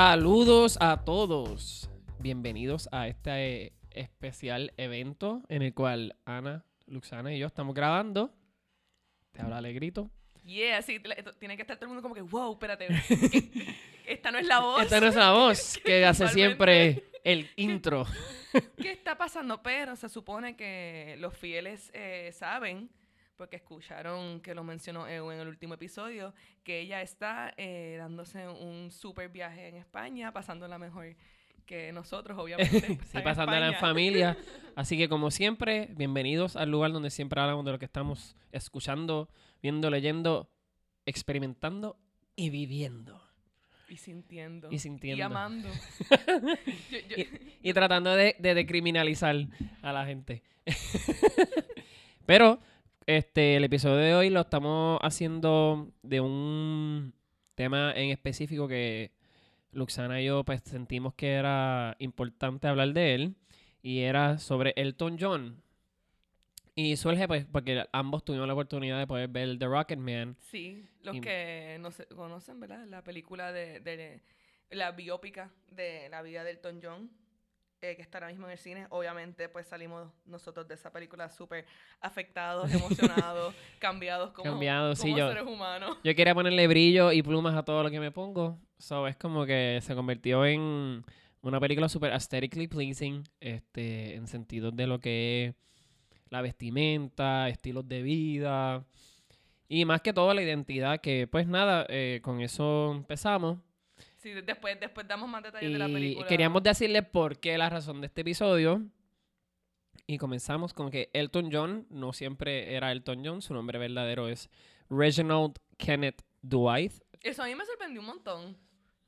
Saludos a todos. Bienvenidos a este especial evento en el cual Ana, Luxana y yo estamos grabando. Te habla Alegrito. Yeah, sí, tiene que estar todo el mundo como que, wow, espérate. esta no es la voz. Esta no es la voz que hace siempre el intro. ¿Qué está pasando? Pero se supone que los fieles eh, saben, porque escucharon que lo mencionó Ew en el último episodio, que ella está eh, dándose un super viaje en España, pasándola mejor que nosotros, obviamente. Está en pasándola en familia. Así que como siempre, bienvenidos al lugar donde siempre hablamos de lo que estamos escuchando, viendo, leyendo, experimentando y viviendo. Y sintiendo. Y sintiendo. Y amando. Yo- yo- Y tratando de, de decriminalizar a la gente. Pero este el episodio de hoy lo estamos haciendo de un tema en específico que Luxana y yo pues sentimos que era importante hablar de él y era sobre Elton John. Y surge pues porque ambos tuvimos la oportunidad de poder ver The Rocket Man. Sí, los Y- que no se conocen, ¿verdad? La película de, de- la biópica de la vida de Elton John, eh, que está ahora mismo en el cine. Obviamente, pues salimos nosotros de esa película súper afectados, emocionados, cambiados como, Cambiados, sí, como yo- seres humanos. Yo quería ponerle brillo y plumas a todo lo que me pongo. So, es como que se convirtió en una película super aesthetically pleasing, este, en sentido de lo que es la vestimenta, estilos de vida. Y más que todo la identidad, que pues nada, eh, con eso empezamos. Sí, de- después, después damos más detalles de la Y película. queríamos decirles por qué la razón de este episodio. Y comenzamos con que Elton John no siempre era Elton John, su nombre verdadero es Reginald Kenneth Dwight. Eso a mí me sorprendió un montón.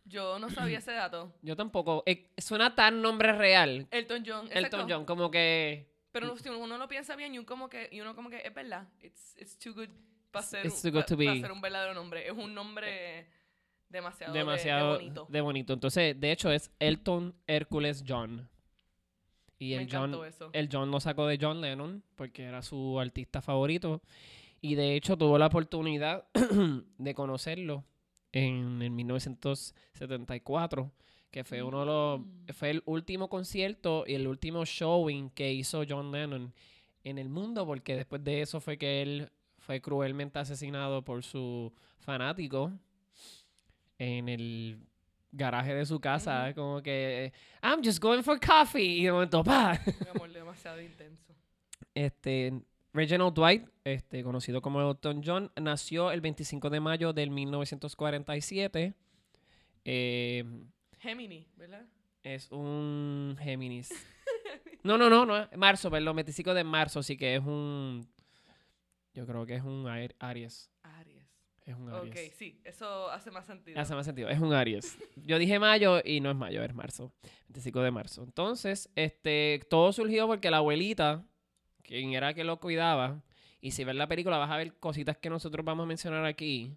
Yo no sabía ese dato. Yo tampoco. eh, suena tan nombre real. Elton John. Elton exacto. John, como que. Pero si uno lo piensa bien y uno como que, y uno como que es verdad. It's, it's too good para ser, It's un- too good pa- to pa ser un verdadero nombre. Es un nombre demasiado, de- demasiado de, bonito. de bonito. Entonces, de hecho, es Elton Hércules John. Y el John, eso. el John lo sacó de John Lennon porque era su artista favorito. Y de hecho, tuvo la oportunidad de conocerlo en el 1974, que fue uno de los. Mm. Fue el último concierto y el último showing que hizo John Lennon en el mundo, porque después de eso fue que él fue cruelmente asesinado por su fanático en el garaje de su casa, como que I'm just going for coffee y de momento ¡pa! Un amor demasiado intenso. Este Reginald Dwight, este conocido como Elton John, nació el 25 de mayo del 1947. Eh, Gemini, ¿verdad? es un Géminis. No, no, no, no, marzo, perdón, 25 de marzo, sí que es un yo creo que es un Aries. Es un Aries. Ok, sí, eso hace más sentido. Hace más sentido. Es un Aries. Yo dije mayo y no es mayo, es marzo. 25 de marzo. Entonces, este, todo surgió porque la abuelita, quien era que lo cuidaba, y si ves la película vas a ver cositas que nosotros vamos a mencionar aquí.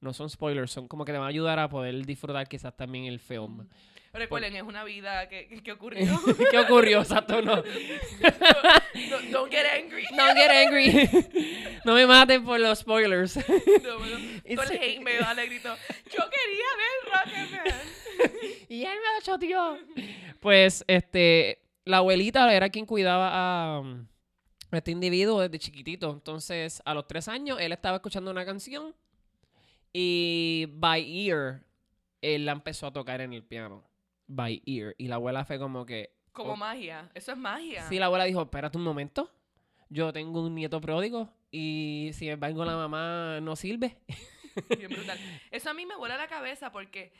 No son spoilers, son como que te van a ayudar a poder disfrutar quizás también el film. Recuerden, es una vida que, que- ocurrió. ¿Qué ocurrió? Exacto, no. don't, don't get angry. Don't get angry. no me maten por los spoilers. No, bueno, todo el hate me vale grito. Yo quería ver Rocketman. Y él me lo choteó. Pues, este, la abuelita era quien cuidaba um, a este individuo desde chiquitito. Entonces, a los tres años, él estaba escuchando una canción y by ear, él la empezó a tocar en el piano. By ear. Y la abuela fue como que... Como Oh. magia. Eso es magia. Sí, la abuela dijo, espérate un momento. Yo tengo un nieto pródigo y si me vengo la mamá no sirve. Bien brutal. Eso a mí me vuela la cabeza porque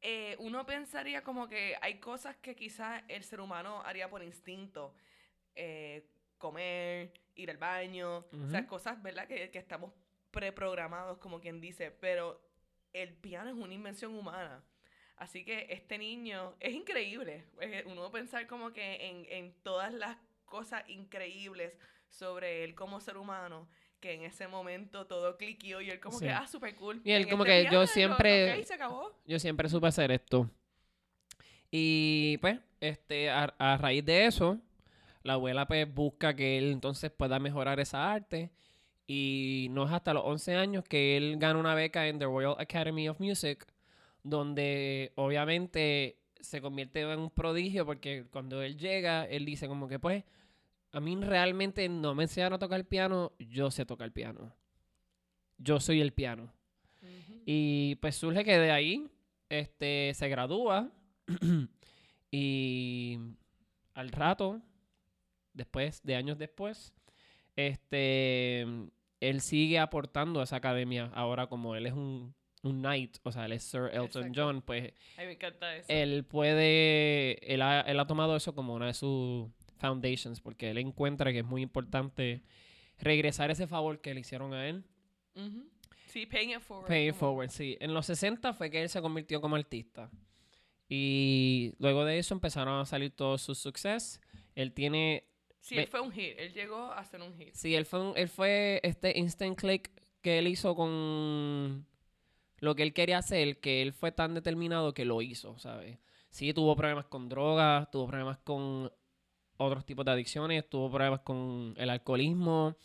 eh, uno pensaría como que hay cosas que quizás el ser humano haría por instinto. Eh, comer, ir al baño, o sea, cosas, ¿verdad? Que, que estamos preprogramados, como quien dice, pero el piano es una invención humana. Así que este niño es increíble. Uno pensar como que en, en todas las cosas increíbles sobre él como ser humano, que en ese momento todo cliqueó y él como Sí. que, ah, súper cool. Y él En como este que yo siempre- se acabó. Yo siempre supe hacer esto. Y pues, este, a, a raíz de eso, la abuela pues busca que él entonces pueda mejorar esa arte. Y no es hasta los 11 años que él gana una beca en the Royal Academy of Music, donde obviamente se convierte en un prodigio porque cuando él llega, él dice como que pues, a mí realmente no me enseñaron a tocar el piano, yo sé tocar el piano. Yo soy el piano. Y pues surge que de ahí este, se gradúa y al rato, después, de años después, este, él sigue aportando a esa academia. Ahora como él es un, un knight, o sea, él es Sir Elton Exacto. John, pues Ay, me encanta eso. él puede, él ha, él ha tomado eso como una de sus foundations, porque él encuentra que es muy importante regresar ese favor que le hicieron a él. Ujú. Sí, paying it forward. Pay it forward, sí. En los 60 fue que él se convirtió como artista. Y luego de eso empezaron a salir todos sus sucesos. Él tiene, Sí, él fue un hit. Él llegó a ser un hit. sí, él fue, un- él fue este instant click que él hizo con lo que él quería hacer, que él fue tan determinado que lo hizo, ¿sabes? Sí, tuvo problemas con drogas, tuvo problemas con otros tipos de adicciones, tuvo problemas con el alcoholismo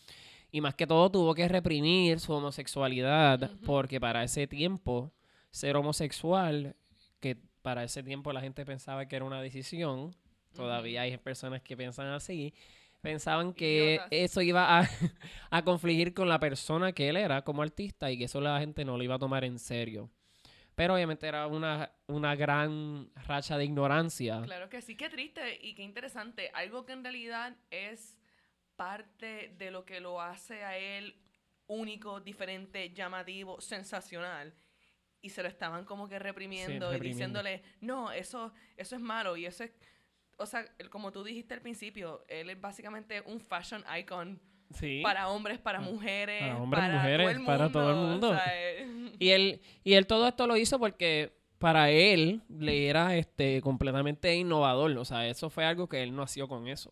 y más que todo tuvo que reprimir su homosexualidad porque para ese tiempo ser homosexual, que para ese tiempo la gente pensaba que era una decisión, todavía hay personas que piensan así, pensaban que Idiotas. eso iba a, a confligir con la persona que él era como artista y que eso la gente no lo iba a tomar en serio. Pero obviamente era una, una gran racha de ignorancia. Claro que sí, qué triste y qué interesante. Algo que en realidad es parte de lo que lo hace a él único, diferente, llamativo, sensacional. Y se lo estaban como que reprimiendo, y reprimiendo. diciéndole, no, eso, eso es malo. Y eso es, o sea, como tú dijiste al principio, él es básicamente un fashion icon Sí. para hombres, para Ah, mujeres, para hombres, todo mujeres, el para todo el mundo, mundo. o sea, eh, Y él, y él todo esto lo hizo porque para él le era este completamente innovador. O sea, eso fue algo que él nació con eso.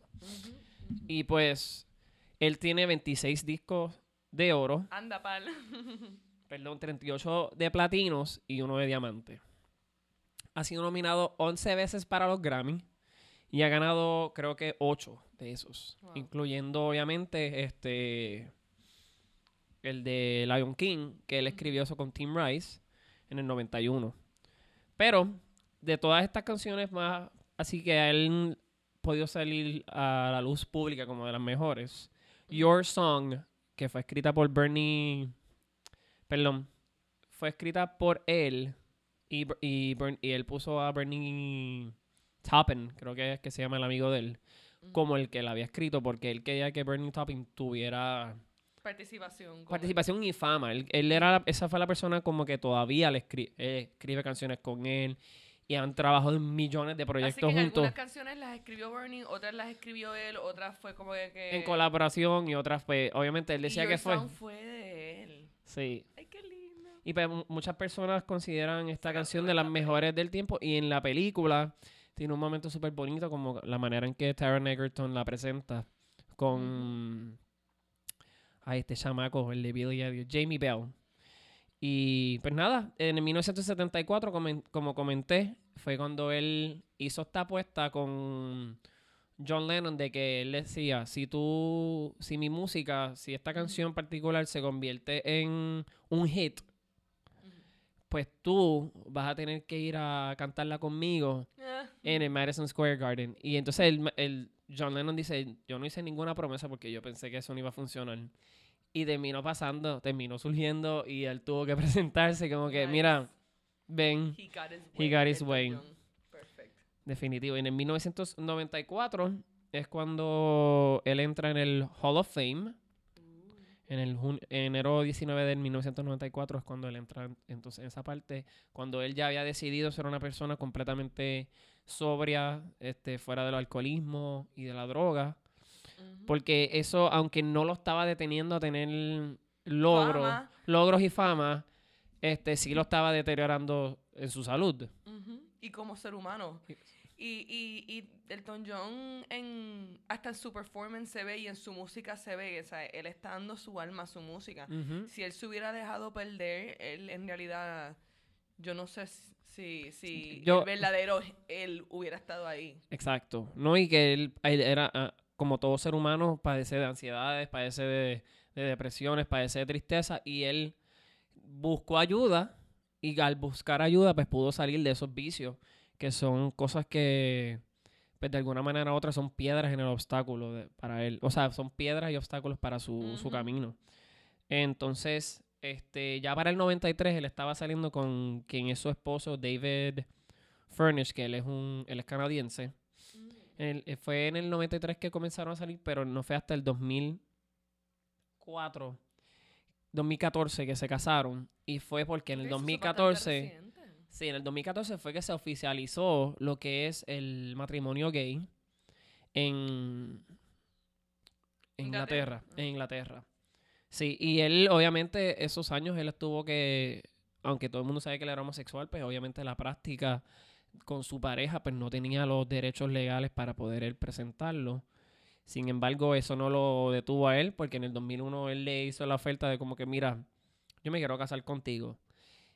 Y pues, él tiene 26 discos de oro, Anda, pal. perdón, 38 de platinos y uno de diamante. Ha sido nominado 11 veces para los Grammy y ha ganado creo que 8 de esos, Wow. incluyendo obviamente este el de Lion King, que él escribió eso con Tim Rice en el 91. Pero de todas estas canciones más, así que a él podido salir a la luz pública como de las mejores. Your Song, que fue escrita por Bernie, perdón, fue escrita por él y, y, y él puso a Bernie Taupin, creo que es que se llama el amigo de él, como el que la había escrito porque él quería que Bernie Taupin tuviera Participación. participación y fama. Él, él era la- esa fue la persona como que todavía le escri- eh, escribe canciones con él y han trabajado en millones de Así proyectos que juntos algunas canciones las escribió Bernie, otras las escribió él, otras fue como que... que- en colaboración y otras pues obviamente él decía que fue fue de él. sí Ay, qué lindo. y pues mu- muchas personas consideran esta canción de las mejores del tiempo y en la película tiene un momento súper bonito como la manera en que Taron Egerton la presenta con a este chamaco el de Billy Jamie Bell. Y pues nada en el 1974 comen- como comenté fue cuando él hizo esta apuesta con John Lennon de que él decía si tú si mi música si esta canción particular se convierte en un hit pues tú vas a tener que ir a cantarla conmigo Ah, en el Madison Square Garden. Y entonces el, el John Lennon dice, yo no hice ninguna promesa porque yo pensé que eso no iba a funcionar. Y terminó pasando, terminó surgiendo y él tuvo que presentarse como que, Nice. mira, ven, He got his way. got his Elton way. John. Perfect. definitivo. Y en el 1994 es cuando él entra en el Hall of Fame. En el enero 19 del 1994 es cuando él entra en- entonces en esa parte, cuando él ya había decidido ser una persona completamente sobria, este, fuera del alcoholismo y de la droga, porque eso, aunque no lo estaba deteniendo a tener logros, Fama. logros y fama, este, sí lo estaba deteriorando en su salud. Y como ser humano. Y- Y, y, Elton John en, hasta en su performance se ve y en su música se ve, o sea, él está dando su alma a su música. Si él se hubiera dejado perder, él en realidad, yo no sé si, si Yo- el verdadero él hubiera estado ahí. Exacto. No, y que él, él era, ah, como todo ser humano, padece de ansiedades, padece de, de depresiones, padece de tristeza, y él buscó ayuda y al buscar ayuda, pues pudo salir de esos vicios, que son cosas que, pues de alguna manera u otra, son piedras en el obstáculo de- para él. O sea, son piedras y obstáculos para su, su camino. Entonces, este, ya para el 93, él estaba saliendo con quien es su esposo, David Furnish, que él es un, él es canadiense. Mm. El- eh, fue en el 93 que comenzaron a salir, pero no fue hasta el 2004, 2014 que se casaron. Y fue porque en el Ok, eso es 2014, bastante reciente. Sí, en el 2014 fue que se oficializó lo que es el matrimonio gay en Inglaterra, Inglaterra, en Inglaterra. Sí, y él obviamente esos años él estuvo que, aunque todo el mundo sabe que él era homosexual, pues obviamente la práctica con su pareja pues no tenía los derechos legales para poder él presentarlo. Sin embargo, eso no lo detuvo a él porque en el 2001 él le hizo la oferta de como que, mira, yo me quiero casar contigo.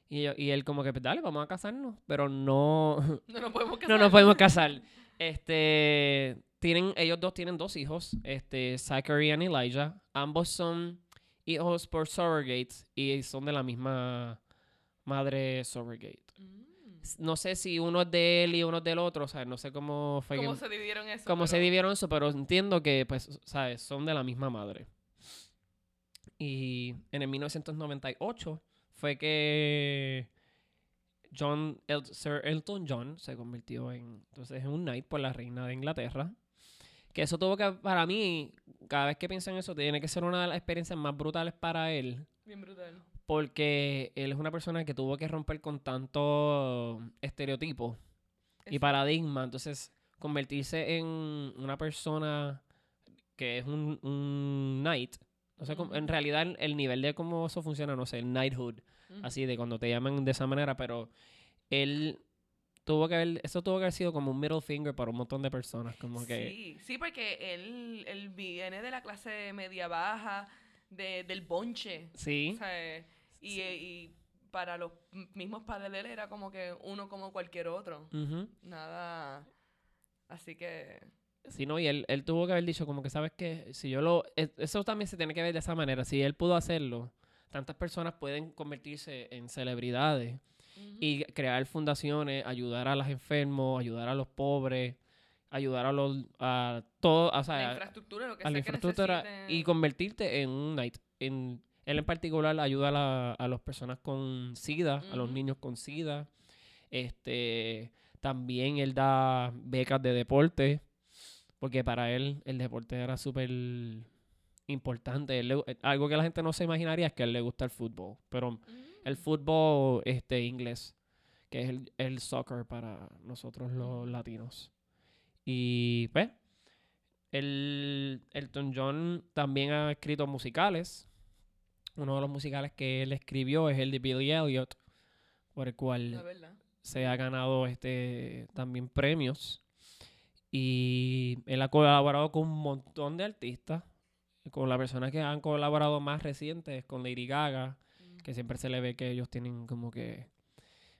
Y, yo- y él como que, pues dale, vamos a casarnos, pero no, No nos podemos casar. no nos podemos casar. Este, tienen, ellos dos tienen dos hijos, este, Zachary y Elijah. Ambos son hijos por surrogates y son de la misma madre surrogate. Mm. No sé si uno es de él y uno es del otro, o sea, no sé cómo fue ¿Cómo que- se dividieron eso? cómo se dividieron eso, pero entiendo que, pues, sabes, son de la misma madre. Y en el 1998 fue que John El- Sir Elton John se convirtió en, entonces, en un knight por la reina de Inglaterra. Que eso tuvo que, para mí, cada vez que pienso en eso, tiene que ser una de las experiencias más brutales para él. Bien brutal. Porque él es una persona que tuvo que romper con tanto estereotipo y paradigma. Entonces, convertirse en una persona que es un, un knight. No sé, cómo- en realidad el, el nivel de cómo eso funciona, no sé, el knighthood, así de cuando te llaman de esa manera, pero él tuvo que haber, eso tuvo que haber sido como un middle finger para un montón de personas, como que... Sí, sí, porque él, él viene de la clase media baja, de, del bonche. Sí, o sea, y, Sí. y para los mismos padres de él era como que uno como cualquier otro. Nada. Así que. Sí, no, y él, él tuvo que haber dicho como que, ¿sabes qué? Si yo lo... e- Eso también se tiene que ver de esa manera. Si él pudo hacerlo, tantas personas pueden convertirse en celebridades y crear fundaciones, ayudar a los enfermos, ayudar a los pobres, ayudar a los... a todo, o la sea, infraestructura, lo que a la que infraestructura y convertirte en un knight. En, él en particular ayuda a, la- a las personas con SIDA, a los niños con SIDA. Este, también él da becas de deporte, porque para él el deporte era súper importante. Él le- eh, algo que la gente no se imaginaría es que a él le gusta el fútbol, pero el Mm. fútbol este, inglés, que es el, el soccer para nosotros los Ujú. latinos. Y pues, el Elton John también ha escrito musicales. Uno de los musicales que él escribió es el de Billy Elliot, por el cual se ha ganado este también premios. Y él ha colaborado con un montón de artistas. Con la persona que han colaborado más recientes, con Lady Gaga, Mm. que siempre se le ve que ellos tienen como que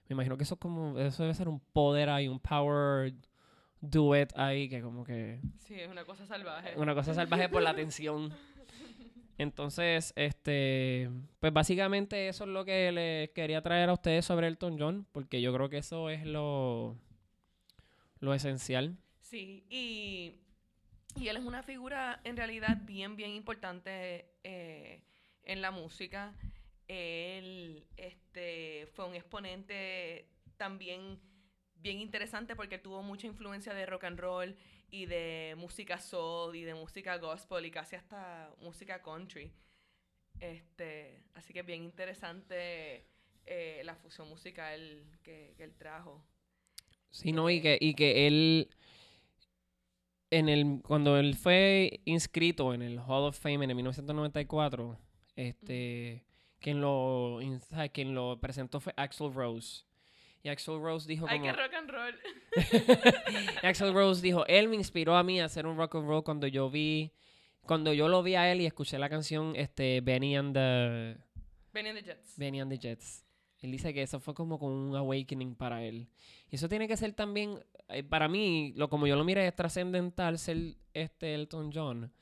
me imagino que eso es como eso debe ser un poder ahí un power duet ahí que como que Sí, es una cosa salvaje. una cosa salvaje por la tensión entonces este pues básicamente eso es lo que les quería traer a ustedes sobre Elton John porque yo creo que eso es lo lo esencial Sí, y, y él es una figura en realidad bien, bien importante eh, en la música. Él este, fue un exponente también bien interesante porque tuvo mucha influencia de rock and roll y de música soul y de música gospel y casi hasta música country. Este, así que es bien interesante eh, la fusión musical que, que él trajo. sí no y que y que él en el cuando él fue inscrito en el Hall of Fame en el 1994 este quien lo quien lo presentó fue Axl Rose y Axl Rose dijo Ay, como qué rock and roll. Axl Rose dijo, él me inspiró a mí a hacer un rock and roll cuando yo vi, cuando yo lo vi a él y escuché la canción este, Benny and the, Benny and the Jets. Benny and the Jets. Él dice que eso fue como con un awakening para él. Y eso tiene que ser también, eh, para mí, lo como yo lo miré, es trascendental ser este Elton John.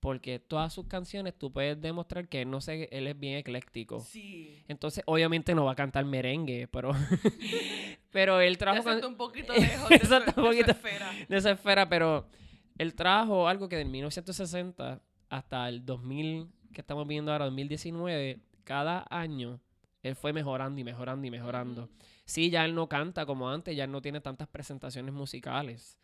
porque todas sus canciones tú puedes demostrar que él no sé, él es bien ecléctico. Sí. Entonces, obviamente no va a cantar merengue, pero pero él trajo siento un poquito lejos de, su, un de su poquito. esfera. de esa esfera, pero él trajo algo que del 1960 hasta el 2000, que estamos viendo ahora, 2019, cada año él fue mejorando y mejorando y mejorando. Sí, ya él no canta como antes, ya él no tiene tantas presentaciones musicales,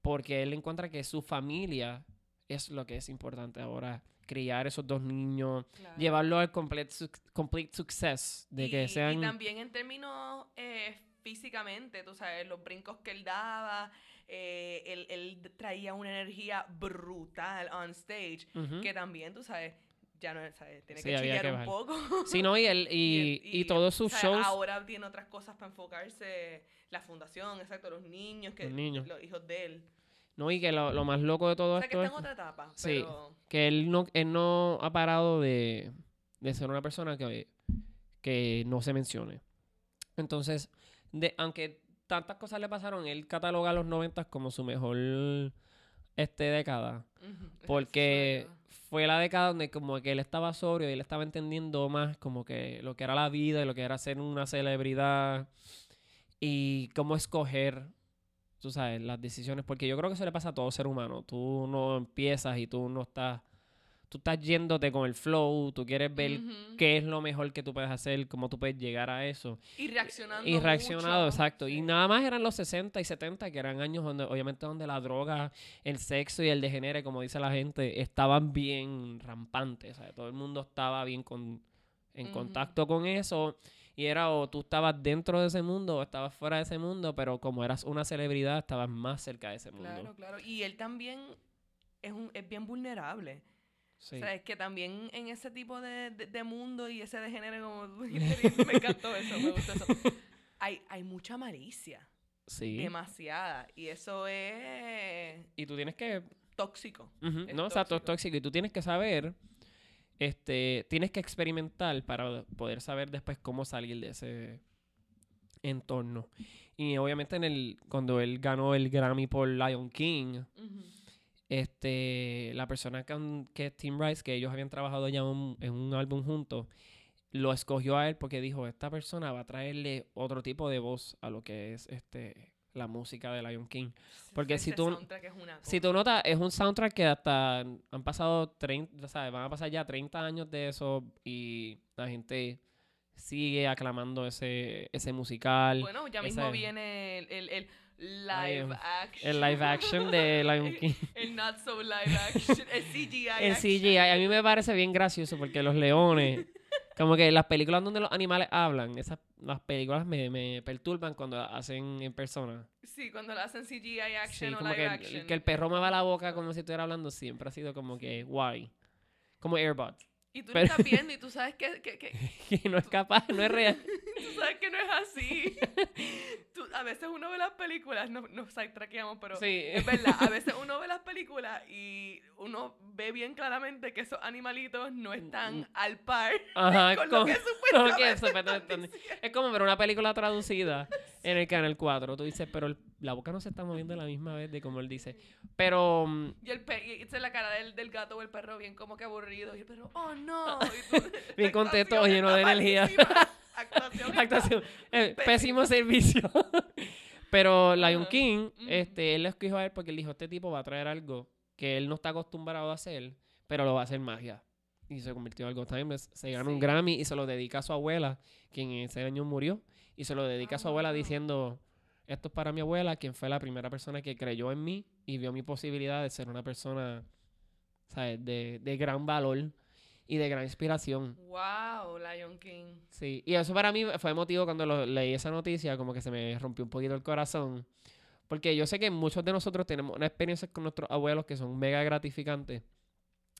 porque él encuentra que su familia es lo que es importante ahora, criar esos dos niños, Claro. llevarlo al complete, suc- complete success, de y, que y sean... también en términos eh, físicamente, tú sabes, los brincos que él daba, eh, él, él traía una energía brutal on stage, que también, tú sabes, ya no, ¿sabes? Tiene Sí, que chillar que un poco. Sí, no, y, el- y todos sus ¿sabes? shows... Ahora tiene otras cosas para enfocarse, la fundación, exacto, los niños, que, Los niños. los hijos de él. No, y que lo, lo más loco de todo O sea, que esto está es en otra etapa, Sí. pero... que él no, él no ha parado de, de ser una persona que, que no se mencione. Entonces, de, aunque tantas cosas le pasaron, él cataloga a los 90 como su mejor este, década. Porque fue la década donde como que él estaba sobrio y él estaba entendiendo más como que lo que era la vida y lo que era ser una celebridad y cómo escoger, tú sabes, las decisiones. Porque yo creo que eso le pasa a todo ser humano. Tú no empiezas y tú no estás, tú estás yéndote con el flow, tú quieres ver qué es lo mejor que tú puedes hacer, cómo tú puedes llegar a eso. Y reaccionando Y reaccionado, mucho. exacto. Y nada más eran los 60 y 70, que eran años donde, obviamente, donde la droga, el sexo y el degenere, como dice la gente, estaban bien rampantes. ¿sabes? Todo el mundo estaba bien con, en contacto con eso. Y era o tú estabas dentro de ese mundo o estabas fuera de ese mundo, pero como eras una celebridad, estabas más cerca de ese mundo. Claro, claro. Y él también es, un, es bien vulnerable. Sí. O sea, es que también en ese tipo de, de, de mundo y ese degenere como tú dijiste, me encantó eso, me gustó eso. Hay, hay mucha malicia, sí. demasiada. Y eso es Y tú tienes que tóxico. No, exacto, es tóxico. tóxico. Y tú tienes que saber, este, tienes que experimentar para poder saber después cómo salir de ese entorno. Y obviamente en el, cuando él ganó el Grammy por Lion King, Ujú. Este, la persona que, que es Tim Rice, que ellos habían trabajado ya un- en un álbum juntos, lo escogió a él porque dijo, esta persona va a traerle otro tipo de voz a lo que es este la música de Lion King. Porque si tú- Si tú notas, es un soundtrack que hasta han pasado 30, ¿sabes? Van a pasar ya 30 años de eso y la gente sigue aclamando ese, ese musical. Bueno, ya ese- mismo viene el, el, el Ay, live em, action. el live action de Lion King. el not so live action. El CGI. El action. CGI, a mí me parece bien gracioso porque los leones, como que las películas donde los animales hablan, esas las películas me, me perturban cuando las hacen en persona. Sí, cuando lo hacen CGI Sí, action o como live que, action. que el perro me va la boca como si estuviera hablando siempre ha sido como que guay. Como Airbot. Y tú pero- estás viendo y tú sabes que, que, que Que no es capaz, no es real. tú sabes que no es así. A veces uno ve las películas, no, nos sidetrackeamos, pero Sí. es verdad, a veces uno ve las películas y uno ve bien claramente que esos animalitos no están al par Ajá, con como- lo que supuestamente diciendo. Es como ver una película traducida en el canal 4. Tú dices, pero el- la boca no se está moviendo a la misma vez de como él dice. Pero mm, Y el pe y es la cara del, del gato o el perro bien como que aburrido. Y el perro, oh no. Y tú, Bien contento, lleno de energía. Actuación. actuación, eh, pésimo servicio. Pero Lion King, este, él lo escogió a él porque él dijo, este tipo va a traer algo que él no está acostumbrado a hacer, pero lo va a hacer magia. Y se convirtió en algo timeless. Se ganó un Sí. Grammy y se lo dedica a su abuela, quien ese año murió. Y se lo dedica a su Ah, abuela wow. diciendo, esto es para mi abuela, quien fue la primera persona que creyó en mí y vio mi posibilidad de ser una persona, ¿sabes? De, de gran valor y de gran inspiración. Wow, Lion King. Sí, y eso para mí fue emotivo cuando lo- leí esa noticia, como que se me rompió un poquito el corazón. Porque yo sé que muchos de nosotros tenemos unas experiencias con nuestros abuelos que son mega gratificantes.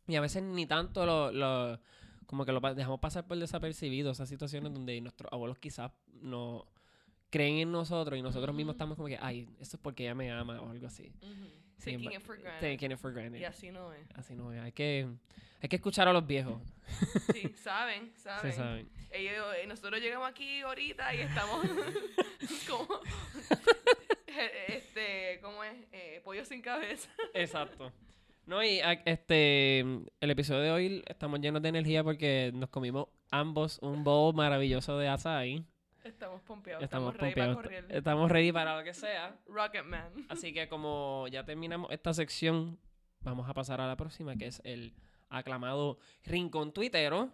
Y a veces ni tanto lo, lo- como que lo dejamos pasar por desapercibido, esas situaciones donde nuestros abuelos quizás no creen en nosotros y nosotros mismos estamos como que, ay, eso es porque ella me ama o algo así. Ujú. Sí, Taking it for granted. Taking it for granted. Y así no es. Así no es, hay que, hay que escuchar a los viejos, Sí, saben, saben. se saben. Ellos, eh, nosotros llegamos aquí ahorita y estamos como este, ¿cómo es? Eh, pollo sin cabeza. Exacto. No, y a- este, el episodio de hoy estamos llenos de energía porque nos comimos ambos un bowl maravilloso de açaí. Estamos pompeados. Estamos Estamos, ready para pompeados. correr. Estamos ready para lo que sea. Rocket Man. Así que como ya terminamos esta sección, vamos a pasar a la próxima, que es el aclamado Rincón Tuitero.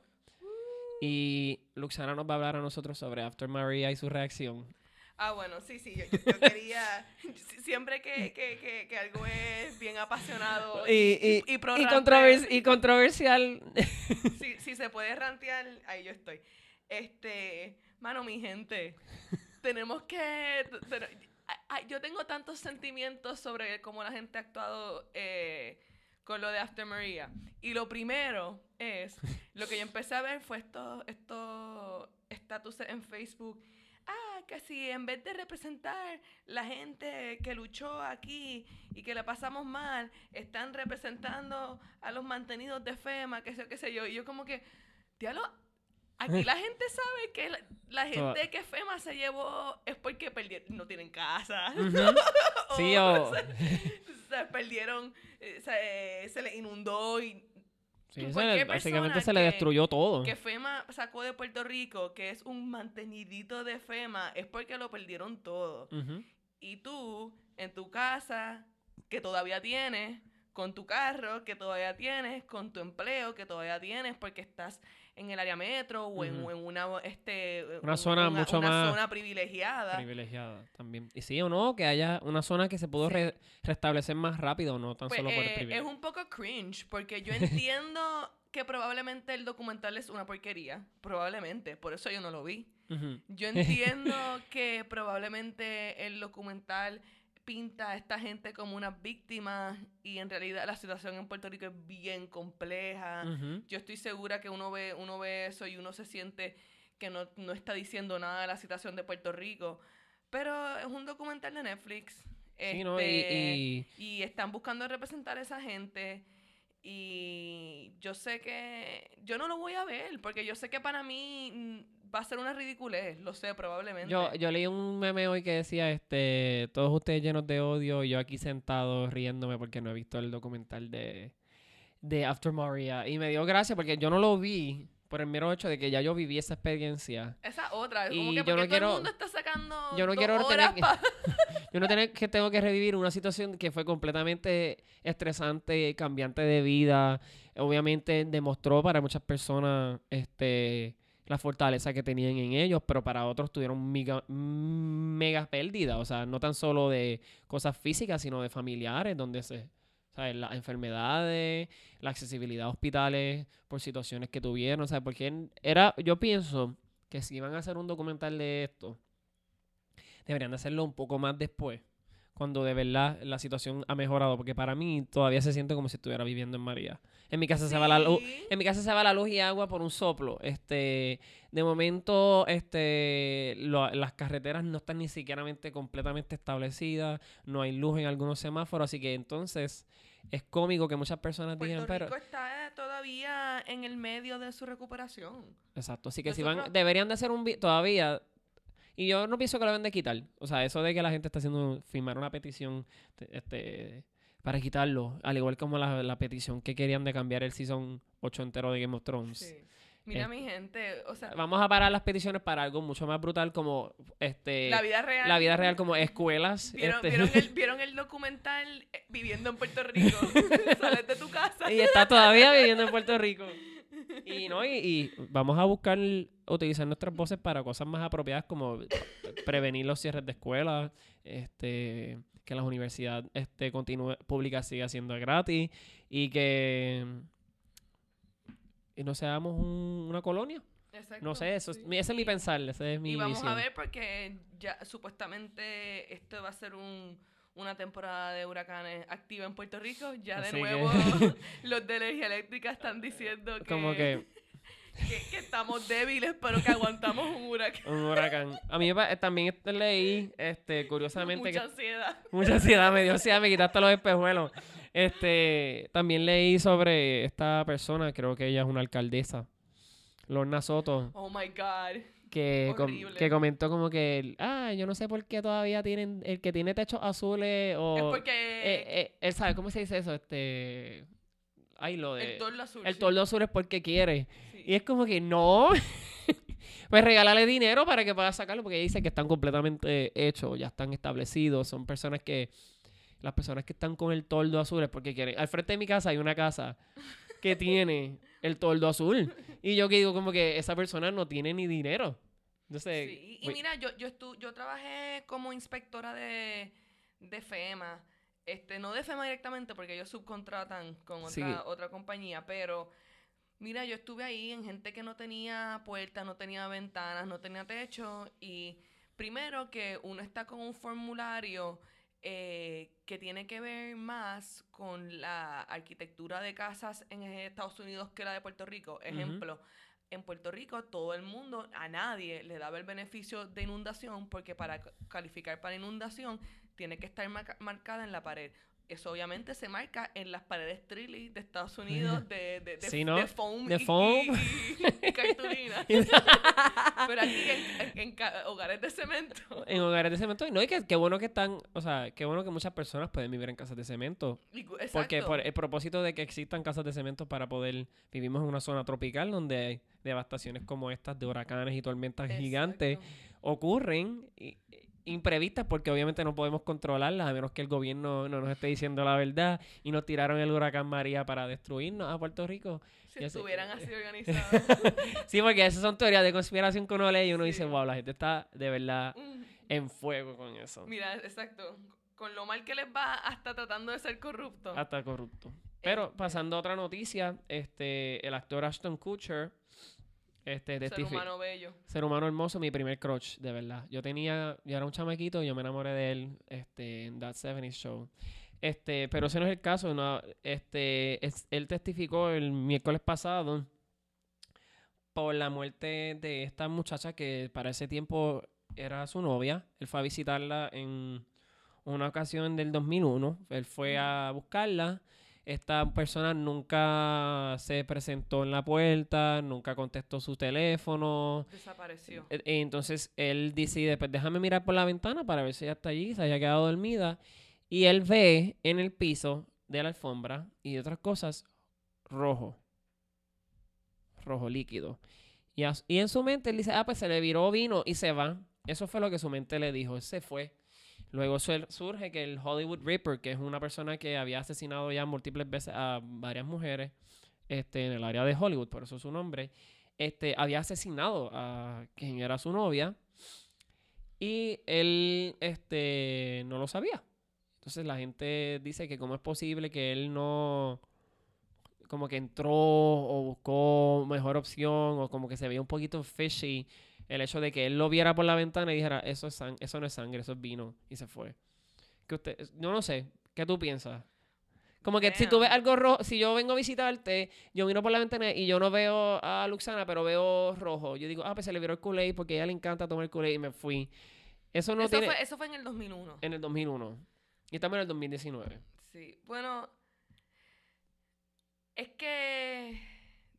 Y Luxana nos va a hablar a nosotros sobre After Maria y su reacción. Ah, bueno, sí, sí. Yo, quería. si- Siempre que, que, que, que algo es bien apasionado Y, y, y, controversial. si, si se puede rantear, ahí yo estoy. Este, mano, mi gente, tenemos que... pero- yo tengo tantos sentimientos sobre cómo la gente ha actuado eh, con lo de After Maria. Y lo primero es, lo que yo empecé a ver fue estos estos estatus en Facebook. Ah, que si en vez de representar la gente que luchó aquí y que la pasamos mal, están representando a los mantenidos de FEMA, que sé, qué sé yo. Y yo como que, diablo, aquí la gente sabe que la, gente que FEMA se llevó es porque perdieron, no tienen casa. Sí, o... se perdieron, eh, se, se les inundó y Sí, le- básicamente se le que- destruyó todo. que FEMA sacó de Puerto Rico, que es un mantenidito de FEMA, es porque lo perdieron todo. Y tú, en tu casa, que todavía tienes, con tu carro, que todavía tienes, con tu empleo, que todavía tienes, porque estás en el área metro o en, Ujú. en una, este, Una un- zona mucho una más zona privilegiada. Privilegiada también. Y sí o no, que haya una zona que se pudo Sí. re- restablecer más rápido, no tan Pues, solo por el eh, es privilegio. un poco cringe, porque yo entiendo que probablemente el documental es una porquería. Probablemente, por eso yo no lo vi. Ujú. Yo entiendo que probablemente el documental pinta a esta gente como unas víctimas y en realidad la situación en Puerto Rico es bien compleja. Yo estoy segura que uno ve, uno ve eso y uno se siente que no, no está diciendo nada de la situación de Puerto Rico. Pero es un documental de Netflix. Sí, ¿no? Y, este, y- y están buscando representar a esa gente. Y yo sé que yo no lo voy a ver, porque yo sé que para mí va a ser una ridiculez, lo sé probablemente. yo, yo leí un meme hoy que decía, este, todos ustedes llenos de odio y yo aquí sentado riéndome porque no he visto el documental de, de After Maria. Y me dio gracia porque yo no lo vi por el mero hecho de que ya yo viví esa experiencia. Esa otra, es Y como que yo no todo quiero- el mundo está sacando yo no dos quiero tener horas que- pa- Yo no tengo que, tengo que revivir una situación que fue completamente estresante, cambiante de vida. Obviamente demostró para muchas personas este, la fortaleza que tenían en ellos, pero para otros tuvieron mega, mega. O sea, no tan solo de cosas físicas, sino de familiares, donde se... ¿sabes? Las enfermedades, la accesibilidad a hospitales por situaciones que tuvieron. Sea, porque era, yo pienso que si iban a hacer un documental de esto, deberían de hacerlo un poco más después, cuando de verdad la situación ha mejorado, porque para mí todavía se siente como si estuviera viviendo en María. En mi casa se va la luz, en mi casa se va la luz y agua por un soplo. Este, de momento, este, lo- las carreteras no están ni siquiera completamente establecidas, no hay luz en algunos semáforos, así que entonces es cómico que muchas personas digan, pero Rico está todavía en el medio de su recuperación. Exacto, así que si van, deberían de hacer un todavía, y yo no pienso que lo deben de quitar, o sea, eso de que la gente está haciendo, firmar una petición, te- este, para quitarlo, al igual como la, la petición que querían de cambiar el season 8 entero de Game of Thrones. Sí. Mira, Eh, mi gente, o sea, Vamos a parar las peticiones para algo mucho más brutal como, este, la vida real. la vida real como escuelas. ¿Vieron, este, vieron el, vieron el documental eh, Viviendo en Puerto Rico? Sales de tu casa. y está todavía viviendo en Puerto Rico. Y no, y, y vamos a buscar utilizar nuestras voces para cosas más apropiadas como prevenir los cierres de escuelas, este, que las universidades este, continúe, públicas siga siendo gratis y que y no seamos un- una colonia. Exacto, No sé, eso es- sí. mi- ese es mi pensar, ese es mi Y vamos visión. a ver porque ya supuestamente esto va a ser un, una temporada de huracanes activa en Puerto Rico. Ya de que- nuevo los de energía eléctrica están diciendo que, Como que que, que estamos débiles, pero que aguantamos un huracán. un huracán. A mí también este, leí, este, curiosamente, Mucha que ansiedad. Mucha ansiedad, me dio ansiedad, me quitaste los espejuelos. Este, también leí sobre esta persona, creo que ella es una alcaldesa, Lorna Soto. Oh my God. que, com- que comentó como que, ah, yo no sé por qué todavía tienen, el que tiene techos azules o... Es porque eh, eh, él sabe, ¿cómo se dice eso? Este... Ay, lo de... el tordo azul. el tordo azul es porque quiere. Y es como que no. pues regálale dinero para que pueda sacarlo, porque dice que están completamente hechos, ya están establecidos. Son personas que. Las personas que están con el toldo azul es porque quieren. Al frente de mi casa hay una casa que tiene el toldo azul. Y yo que digo, como que esa persona no tiene ni dinero. Entonces. Sí, y mira, yo, yo, estu yo trabajé como inspectora de, de FEMA. Este, no de FEMA directamente porque ellos subcontratan con otra, Sí. otra compañía, pero mira, yo estuve ahí en gente que no tenía puertas, no tenía ventanas, no tenía techo y primero que uno está con un formulario eh, que tiene que ver más con la arquitectura de casas en Estados Unidos que la de Puerto Rico. Ejemplo, en Puerto Rico todo el mundo, a nadie le daba el beneficio de inundación porque para calificar para inundación tiene que estar marca- marcada en la pared. Eso obviamente se marca en las paredes trilly de Estados Unidos de, de, de, Sí, ¿no? de foam, De y- foam. y, y- y cartulina. Pero aquí en, en- hogares de cemento. En hogares de cemento. Y no, y que qué bueno que están. O sea, qué bueno que muchas personas pueden vivir en casas de cemento. Porque por el propósito de que existan casas de cemento para poder... Vivimos en una zona tropical donde hay devastaciones como estas de huracanes y tormentas gigantes ocurren imprevistas porque obviamente no podemos controlarlas a menos que el gobierno no nos esté diciendo la verdad y nos tiraron el huracán María para destruirnos a Puerto Rico. Si estuvieran así organizados. Sí, porque esas son teorías de conspiración que uno lee y uno Sí. dice, wow, la gente está de verdad en fuego con eso. Mira, exacto. Con lo mal que les va hasta tratando de ser corruptos. Hasta corrupto. Pero Este. pasando a otra noticia, este, el actor Ashton Kutcher, este, ser testifi- humano bello. ser humano hermoso, mi primer crush, de verdad. Yo tenía, yo era un chamaquito, yo me enamoré de él, este, en That 70 Show. Este, pero ese no es el caso, no, este, es- él testificó el miércoles pasado por la muerte de esta muchacha que para ese tiempo era su novia. Él fue a visitarla en una ocasión del 2001. Él fue a buscarla. Esta persona nunca se presentó en la puerta, nunca contestó su teléfono. Desapareció. E- e Entonces él decide, pues déjame mirar por la ventana para ver si ella está allí, se haya quedado dormida. Y él ve en el piso de la alfombra y de otras cosas rojo. Rojo líquido. Y, y en su mente él dice, ah, pues se le viró vino y se va. Eso fue lo que su mente le dijo, él se fue. Luego surge que el Hollywood Ripper, que es una persona que había asesinado ya múltiples veces a varias mujeres este, en el área de Hollywood, por eso su nombre, este, había asesinado a quien era su novia y él este, no lo sabía. Entonces la gente dice que cómo es posible que él no como que entró o buscó mejor opción o como que se veía un poquito fishy el hecho de que él lo viera por la ventana y dijera eso es sang- eso no es sangre, eso es vino y se fue. Que usted, yo no sé, ¿qué tú piensas? Como que si tú ves algo rojo, si yo vengo a visitarte, yo miro por la ventana y yo no veo a Luxana, pero veo rojo. Yo digo, ah, pues se le viró el Kool-Aid porque a ella le encanta tomar el Kool-Aid y me fui. Eso no eso, tiene fue, eso fue en el 2001. en el 2001. Y estamos en el 2019. Sí. Bueno, es que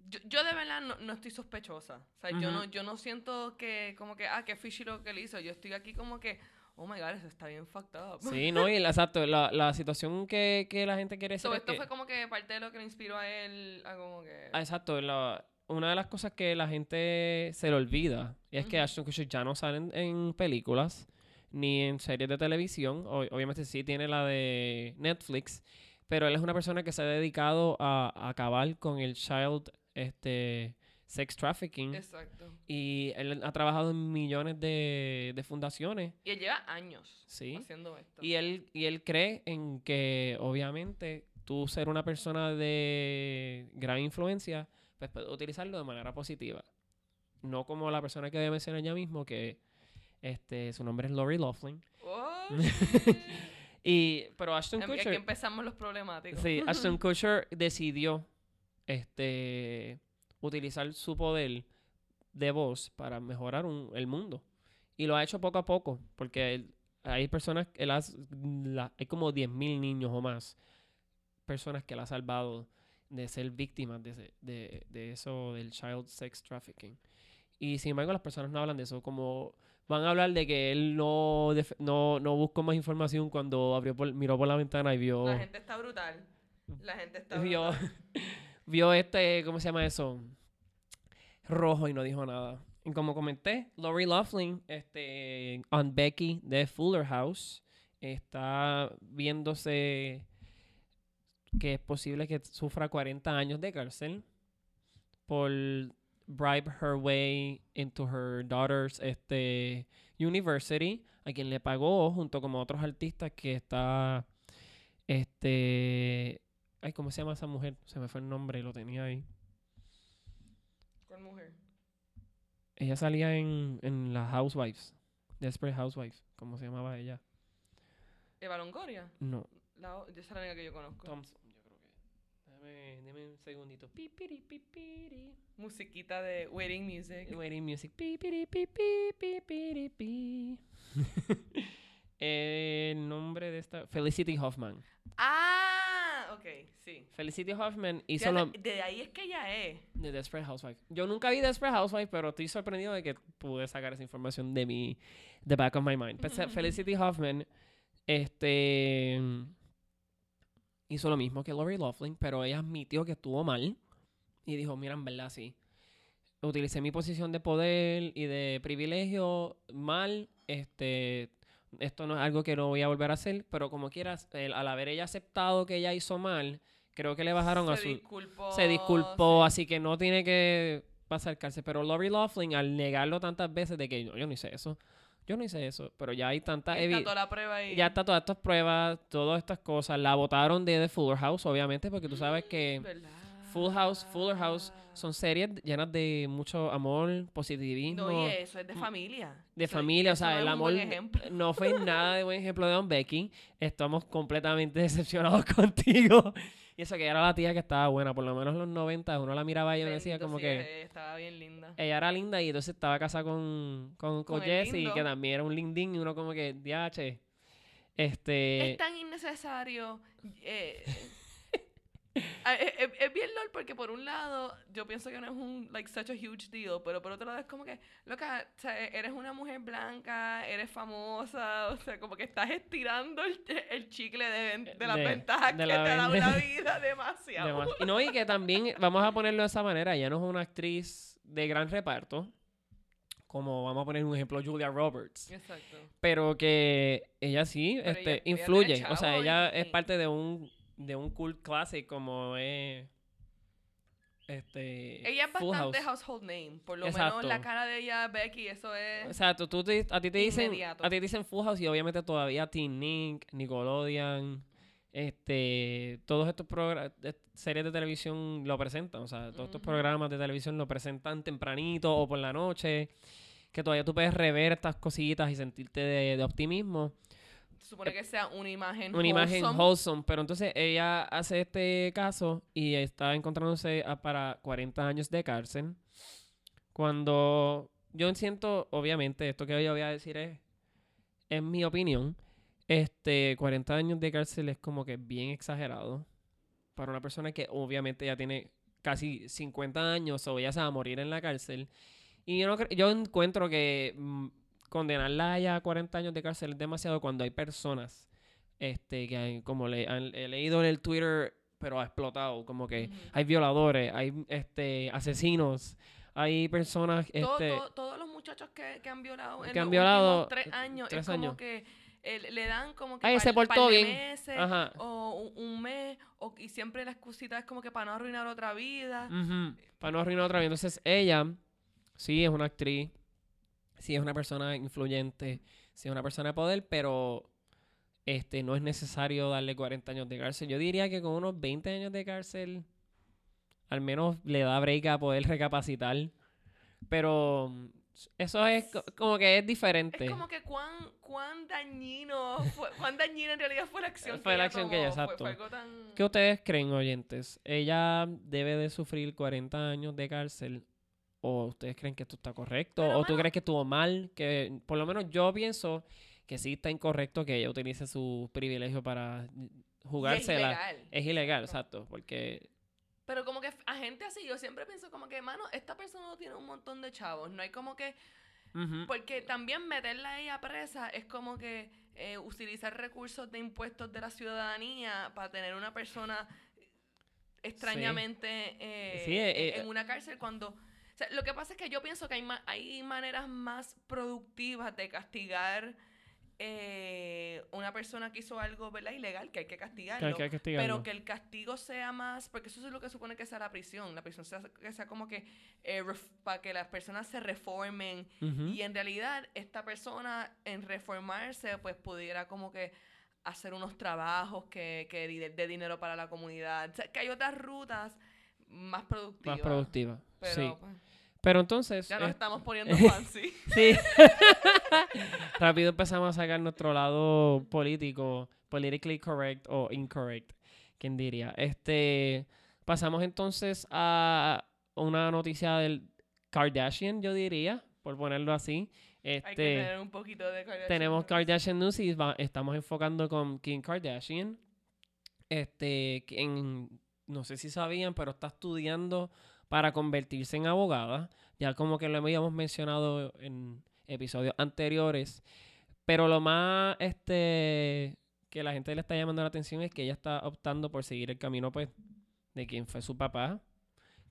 yo, yo de verdad no, no estoy sospechosa. O sea, yo, no, yo no siento que como que, ah, qué fishy lo que él hizo. Yo estoy aquí como que, oh my god, eso está bien fucked up. Sí, ¿no? Y exacto, la, la situación que, que la gente quiere So, esto fue como que parte de lo que le inspiró a él a como que... Ah, Exacto, la- una de las cosas que la gente se le olvida es que. Ashton Kutcher ya no sale en, en películas ni en series de televisión. O- obviamente sí tiene la de Netflix, pero él es una persona que se ha dedicado a, a acabar con el child este, sex trafficking. Exacto. Y él ha trabajado en millones de, de fundaciones. Y él lleva años Sí. haciendo esto. Y él, y él cree en que, obviamente, tú ser una persona de gran influencia, pues puedes utilizarlo de manera positiva. No como la persona que debe mencionar ya mismo, que este, su nombre es Lori Laughlin. Oh, Y, pero Ashton Em- Aquí Kutcher, empezamos los problemáticos. sí, Ashton Kutcher decidió este, utilizar su poder de voz para mejorar un- el mundo. Y lo ha hecho poco a poco, porque él- hay personas, él has- la- hay como 10.000 niños o más, personas que él ha salvado de ser víctimas de, de, de eso del child sex trafficking. Y sin embargo, las personas no hablan de eso. Como van a hablar de que él no, no, no buscó más información cuando abrió por- miró por la ventana y vio. La gente está brutal. La gente está brutal. vio este, ¿cómo se llama eso? Rojo y no dijo nada. Y como comenté, Lori Loughlin, este, on Becky de Fuller House, está viéndose que es posible que sufra 40 años de cárcel por bribe her way into her daughter's este, university, a quien le pagó junto con otros artistas que está, este, ay, ¿cómo se llama esa mujer? Se me fue el nombre, lo tenía ahí. ¿Cuál mujer? Ella salía en, en las Housewives, Desperate Housewives, ¿cómo se llamaba ella? Eva Longoria. No, La, esa es la única que yo conozco. Thompson, yo creo que. Dame, dame un segundito. Pipiri, pipiri. Musiquita de Wedding Music. Waiting music. Pipiri, pipiri, pipiri, pi. El nombre de esta. Felicity Hoffman. Ah, ok, sí. Felicity Hoffman hizo lo De ahí es que ella es. de Desperate Housewives. Yo nunca vi Desperate Housewives, pero estoy sorprendido de que pude sacar esa información de mi. The back of my mind. Pues, Felicity Hoffman. Este. Hizo lo mismo que Lori Loughlin, pero ella admitió que estuvo mal. Y dijo: Mira, en verdad, sí. Utilicé mi posición de poder y de privilegio mal. Este. Esto no es algo que no voy a volver a hacer, pero como quieras, el- al haber ella aceptado que ella hizo mal, creo que le bajaron a se su disculpó. se disculpó, sí. así que no tiene que pasar cárcel. Pero Lori Loughlin, al negarlo tantas veces de que "No, yo no hice eso, yo no hice eso, pero ya hay tanta Está evi- toda la prueba ahí. ya está todas estas pruebas, todas estas cosas. La votaron de The Fuller House, obviamente, porque tú sabes que ¿Verdad? Full House, Fuller House son series llenas de mucho amor, positivismo. No, y eso es de familia. de Eso- familia, o sea, el amor no fue nada de buen ejemplo de Don Becky. Estamos completamente decepcionados contigo. Y eso que era la tía que estaba buena, por lo menos en los 90, uno la miraba y uno decía como sí, que eh, Estaba bien linda. ella era linda y entonces estaba casada con, con, con Con Jesse, que también era un lindín, y uno como que, diache. Este. es tan innecesario. eh, es, es- es bien lol porque por un lado yo pienso que no es un like such a huge deal, pero por otro lado es como que, loca, o sea, eres una mujer blanca, eres famosa, o sea, como que estás estirando el, el chicle de, de las De- ventajas de que la te da ven- una vida demasiado. Y no, y que también, vamos a ponerlo de esa manera, ella no es una actriz de gran reparto, como vamos a poner un ejemplo, Julia Roberts. Exacto. pero que ella sí Pero este, ella- ella influye. o sea, chavo y- ella es parte de un, de un cult classic como es este Ella es Full bastante House. household name. Por lo Exacto. menos la cara de ella, Becky, eso es. O sea, tú, te- a ti te dicen Inmediato. a ti te dicen Full House y obviamente todavía Teen Nick, Nickelodeon, este, todos estos series de televisión lo presentan, o sea, todos estos programas de televisión lo presentan tempranito o por la noche, que todavía tú puedes rever estas cositas y sentirte de, de optimismo. Se supone que sea una imagen. una imagen wholesome. wholesome, pero entonces ella hace este caso y está encontrándose a- para 40 años de cárcel. Cuando yo siento, obviamente, esto que yo voy a decir es, en mi opinión, este 40 años de cárcel es como que bien exagerado para una persona que obviamente ya tiene casi 50 años o ya se va a morir en la cárcel. Y yo, no yo encuentro que mm, condenarla a ya 40 años de cárcel es demasiado cuando hay personas este que hay- como le han- he leído en el Twitter pero ha explotado como que hay violadores hay este asesinos hay personas Todo- este todo- todos los muchachos que, que han violado en que han los violado, últimos tres años tres es como que eh, le dan como que Ay, par- se portó par de bien. meses ajá. o un, un mes o, y siempre la excusita es como que para no arruinar otra vida. Para no arruinar otra vez entonces ella sí es una actriz sí es una persona influyente sí es una persona de poder pero este no es necesario darle 40 años de cárcel yo diría que con unos 20 años de cárcel al menos le da break a poder recapacitar pero eso es co- como que es diferente es como que cuán, cuán dañino fue, cuán dañina en realidad fue la acción Fue que la ella acción que ella. Fue- exacto. fue algo tan- ¿Qué ustedes creen, oyentes? ¿Ella debe de sufrir 40 años de cárcel? ¿O ustedes creen que esto está correcto? Pero, ¿O tú crees que estuvo mal? Que por lo menos yo pienso que sí está incorrecto que ella utilice su privilegio para y es jugársela. ilegal. Es ilegal, Exacto. Porque Pero como que, ah, gente así, yo siempre pienso como que, mano, esta persona no tiene un montón de chavos. No hay como que. Porque también meterla a ella presa es como que eh, utilizar recursos de impuestos de la ciudadanía para tener una persona extrañamente eh, Sí, eh, eh, en una cárcel cuando... sea, lo que pasa es que yo pienso que hay, ma- hay maneras más productivas de castigar eh, una persona que hizo algo ¿verdad? ilegal, que hay que castigarlo. Que hay que castigarlo. Pero que el castigo sea más, porque eso es lo que supone que sea la prisión. La prisión sea, que sea como que eh, para que las personas se reformen. Y en realidad esta persona en reformarse pues pudiera como que hacer unos trabajos que, que di- de, dinero para la comunidad. O sea, que hay otras rutas más productivas. Más productiva. Pero sí. pues, Pero entonces. ya nos eh, estamos poniendo fancy. Sí. Rápido empezamos a sacar nuestro lado político, politically correct o incorrect, ¿quién diría? Este, pasamos entonces a una noticia del Kardashian, yo diría, por ponerlo así. Hay que Este, tener un poquito de Kardashian tenemos. Kardashian News y va- estamos enfocando con Kim Kardashian. Este, quien, no sé si sabían, pero está estudiando para convertirse en abogada. Ya como que lo habíamos mencionado en episodios anteriores. Pero lo más este que la gente le está llamando la atención es que ella está optando por seguir el camino pues de quien fue su papá,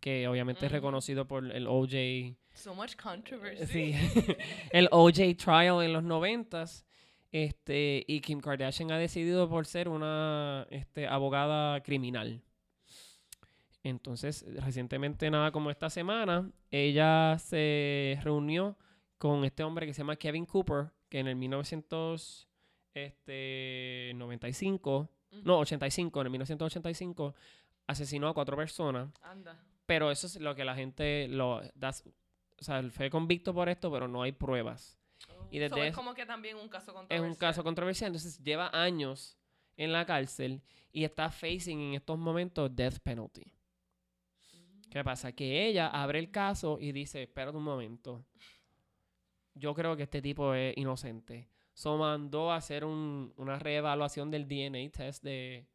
que obviamente es Ujú. reconocido por el OJ So much controversy. Sí, el OJ trial en los noventas. Este, y Kim Kardashian ha decidido por ser una este, abogada criminal. Entonces, recientemente, nada como esta semana, ella se reunió con este hombre que se llama Kevin Cooper, que en el 1995, Ujú. no, 85, en el 1985, asesinó a cuatro personas. Anda. Pero eso es lo que la gente lo das, o sea, él fue convicto por esto, pero no hay pruebas. Y So, desde es como que también un caso Es controversial. un caso controversial, entonces lleva años en la cárcel y está facing en estos momentos death penalty. ¿Qué pasa? Que ella abre el caso y dice, espérate un momento, yo creo que este tipo es inocente. So mandó a hacer un- una reevaluación del DNA test de,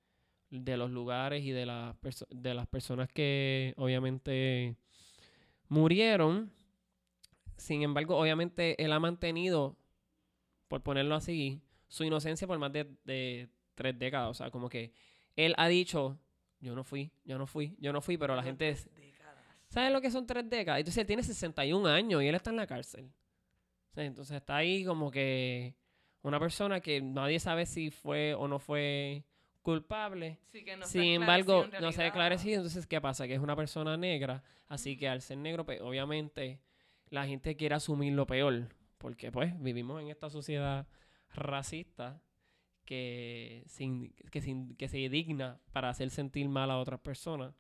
de los lugares y de, las de las personas que obviamente murieron. Sin embargo, obviamente él ha mantenido, por ponerlo así, su inocencia por más de, de tres décadas. O sea, como que él ha dicho, yo no fui, yo no fui, yo no fui, pero la gente... es-. ¿Sabes lo que son tres décadas? Entonces él tiene 61 años y él está en la cárcel. O sea, entonces está ahí como que una persona que nadie sabe si fue o no fue culpable. Sí, que no se ha Sin embargo, no se ha realidad. esclarecido. Entonces, ¿qué pasa? Que es una persona negra. Así que al ser negro, pues obviamente la gente quiere asumir lo peor. Porque pues vivimos en esta sociedad racista que, sin, que, sin, que se digna para hacer sentir mal a otras personas.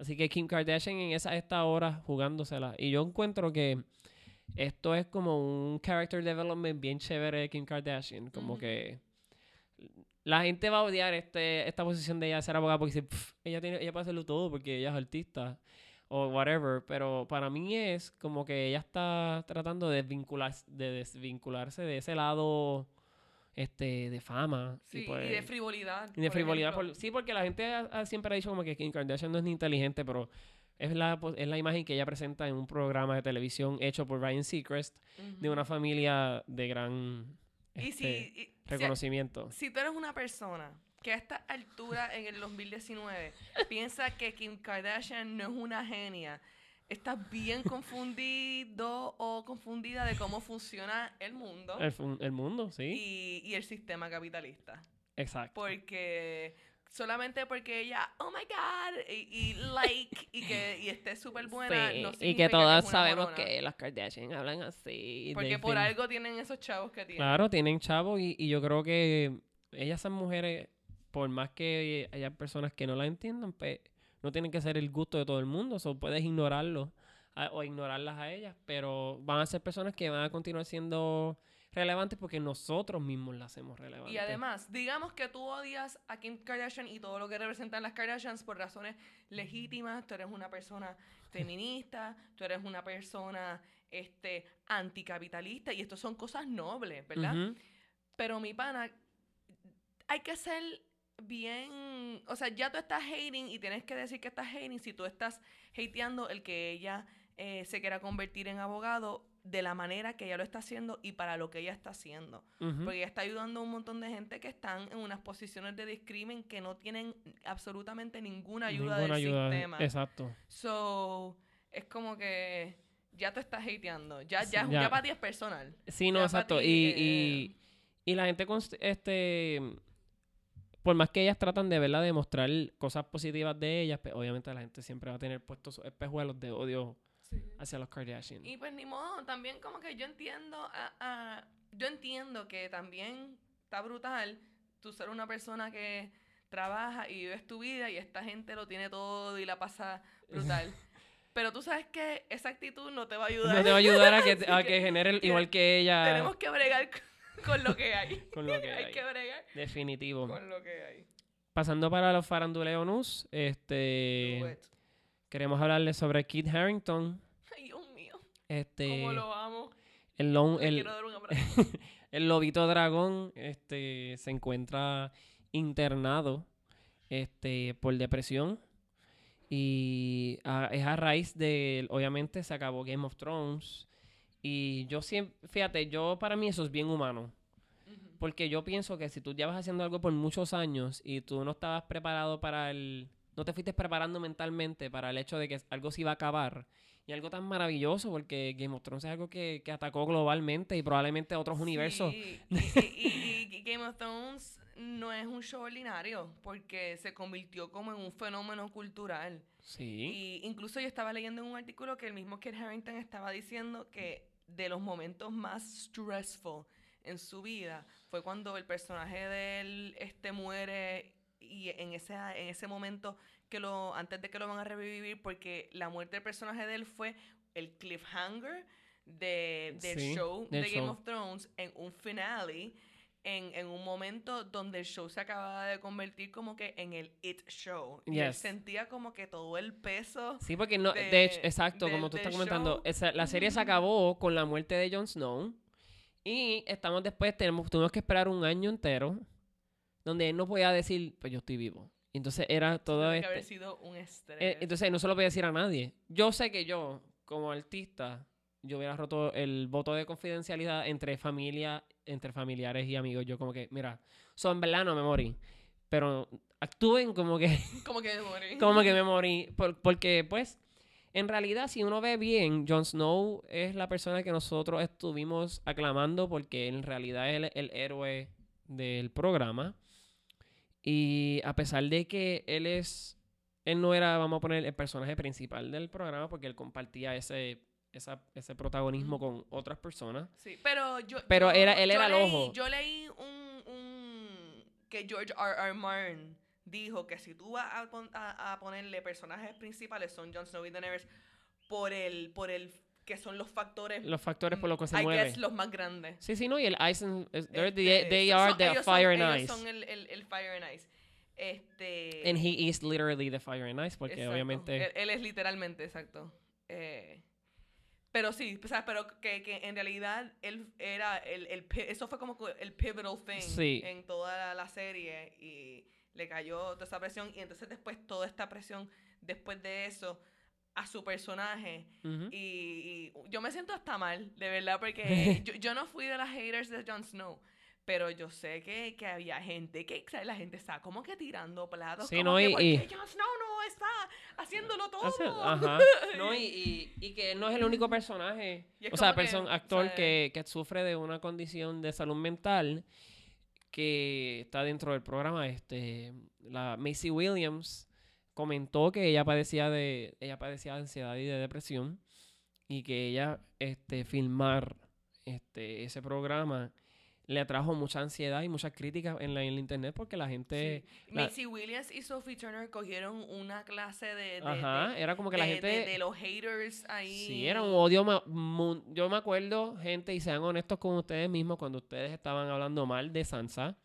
Así que Kim Kardashian en esa esta hora jugándosela. Y yo encuentro que esto es como un character development bien chévere de Kim Kardashian. Como que la gente va a odiar este, esta posición de ella de ser abogada porque dice, "Pff, ella, tiene, ella puede hacerlo todo porque ella es artista o whatever. Pero para mí es como que ella está tratando de desvincularse de, desvincularse de ese lado este de fama. Sí, pues- y de frivolidad. y de por frivolidad. por- sí, porque la gente ha- ha- siempre ha dicho como que Kim Kardashian no es ni inteligente, pero es la, es la imagen que ella presenta en un programa de televisión hecho por Ryan Seacrest de una familia de gran Y este, si, y- si- reconocimiento. si tú eres una persona que a esta altura en el 2019 piensa que Kim Kardashian no es una genia, estás bien confundido o confundida de cómo funciona el mundo El, el mundo, sí. y, y el sistema capitalista. Exacto. Porque solamente porque ella, oh my god, y, y like, y que y esté súper buena, Sí, no y que todas sabemos morona. que las Kardashian hablan así. Porque por algo tienen esos chavos que tienen. Claro, tienen chavos y, y yo creo que ellas son mujeres, por más que haya personas que no la entiendan, pues no tienen que ser el gusto de todo el mundo, o puedes ignorarlo a- o ignorarlas a ellas, pero van a ser personas que van a continuar siendo relevantes porque nosotros mismos las hacemos relevantes. Y además, digamos que tú odias a Kim Kardashian y todo lo que representan las Kardashians por razones legítimas. Tú eres una persona feminista, tú eres una persona este, anticapitalista y esto son cosas nobles, ¿verdad? Pero mi pana, hay que ser bien, o sea, ya tú estás hating y tienes que decir que estás hating si tú estás hateando el que ella eh, se quiera convertir en abogado de la manera que ella lo está haciendo y para lo que ella está haciendo. Porque ella está ayudando a un montón de gente que están en unas posiciones de discrimen que no tienen absolutamente ninguna ayuda Ninguna del ayuda. sistema. Exacto. So, es como que ya te estás hateando. Ya, Sí, ya, ya. ya para ti es personal. Sí, no, Ya exacto. ti, Y, eh, y, y la gente, const- este, por más que ellas tratan de verla, de mostrar cosas positivas de ellas, pues, obviamente la gente siempre va a tener puestos espejuelos de odio hacia los Kardashian. Y pues ni modo, también como que yo entiendo, a- a- yo entiendo que también está brutal tú ser una persona que trabaja y vives tu vida y esta gente lo tiene todo y la pasa brutal. Pero tú sabes que esa actitud no te va a ayudar. No te va a ayudar a que, a que que genere el- igual que ella Tenemos que bregar con- con lo que hay. con lo que hay hay. que bregar Definitivo. con lo que hay. Pasando para los faranduleos news, este, queremos hablarles sobre Kit Harrington. Ay, Dios mío, Este, cómo lo amo. el, dar un lobito dragón este, se encuentra internado este, por depresión. Y a- es a raíz de, obviamente, se acabó Game of Thrones. Y yo siempre, fíjate, yo para mí eso es bien humano. Porque yo pienso que si tú llevas haciendo algo por muchos años y tú no estabas preparado para el... No te fuiste preparando mentalmente para el hecho de que algo se iba a acabar. Y algo tan maravilloso porque Game of Thrones es algo que, que atacó globalmente y probablemente a otros universos. Y, y- y- y Game of Thrones no es un show ordinario porque se convirtió como en un fenómeno cultural. Sí. Y incluso yo estaba leyendo en un artículo que el mismo Kit Harington estaba diciendo que de los momentos más stressful en su vida fue cuando el personaje de él este, muere y en ese, en ese momento que lo antes de que lo van a revivir porque la muerte del personaje de él fue el cliffhanger de, del Sí, show de Game show. of Thrones en un finale en, en un momento donde el show se acababa de convertir como que en el It Show. Y él sentía como que todo el peso. Sí, porque no, de, de- hecho, exacto, como tú estás comentando, esa- la serie se acabó con la muerte de Jon Snow y estamos después, tenemos, tuvimos que esperar un año entero donde él no podía decir, pues yo estoy vivo. Y Entonces era todo Tiene que haber sido un estrés. Eh, entonces no se lo podía decir a nadie. Yo sé que yo, como artista, yo hubiera roto el voto de confidencialidad entre familia, entre familiares y amigos. Yo como que, mira, son en verdad no me morí. Pero actúen como que, como que me morí. como que me morí. Por- porque, pues, en realidad, si uno ve bien, Jon Snow es la persona que nosotros estuvimos aclamando porque en realidad es el héroe del programa. Y a pesar de que él es, él no era, vamos a poner, el personaje principal del programa porque él compartía ese, esa- ese protagonismo con otras personas. Sí, pero yo. Pero yo- era- él era el leí- ojo. Yo leí un, un. que George R. R. Martin dijo que si tú vas a, pon- a- a ponerle personajes principales son Jon Snow y Daenerys por el. por el. que son los factores. Los factores por los que se I mueve. guess los más grandes. Sí, sí, no, y el Ice and, es- they're the- Este, they are son- the ellos son- fire and ellos ice. son el, el, el fire and ice. Este. And he is literally the fire and ice porque Exacto. obviamente... Él, él es literalmente, exacto. Eh, pero sí, o sea, pero que, que en realidad él era el, el eso fue como el pivotal thing Sí. en toda la, la serie y le cayó toda esa presión y entonces después toda esta presión después de eso a su personaje y yo me siento hasta mal, de verdad, porque yo, yo no fui de las haters de Jon Snow. Pero yo sé que, que había gente que, ¿sabes? la gente está como que tirando platos. Sí, como no, que, y- ¿por y- qué Jon Snow no está haciéndolo todo. Hace- ajá. No, y, y, y que él no es el único personaje, o sea, como que, persona, actor ¿sabes? que, que sufre de una condición de salud mental que está dentro del programa. Este, la Macy Williams comentó que ella padecía de, ella padecía de ansiedad y de depresión y que ella, este, filmar este, ese programa le atrajo mucha ansiedad y muchas críticas en la, en la internet porque la gente, Sí. la- Macy Williams y Sophie Turner cogieron una clase de, de, ajá, de- era como que la gente... de- los haters ahí. Sí, era un odio. Yo me acuerdo, gente, y sean honestos con ustedes mismos, cuando ustedes estaban hablando mal de Sansa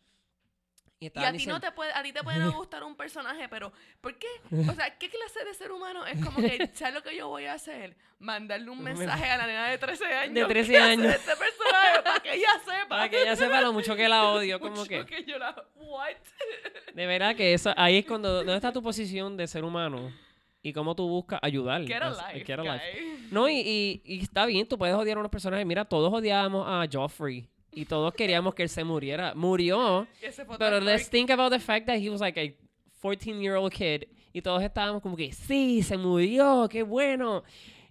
Y, a ti no te puede, a ti te puede no gustar un personaje, pero ¿por qué? O sea, ¿qué clase de ser humano es como que, ¿sabes lo que yo voy a hacer? Mandarle un mensaje a la nena de 13 años. De 13 ¿qué hace años. Este personaje para que ella sepa. Para que ella sepa lo mucho que la odio, como Mucho que... yo la, what? De verdad que eso, ahí es cuando... ¿Dónde está tu posición de ser humano? Y cómo tú buscas ayudar. Get a life. No, y, y, y está bien, tú puedes odiar a unos personajes. Mira, todos odiábamos a Joffrey. Y todos queríamos que él se muriera. Murió. Pero let's think about the fact that he was like a 14-year-old kid. Y todos estábamos como que, sí, se murió, qué bueno.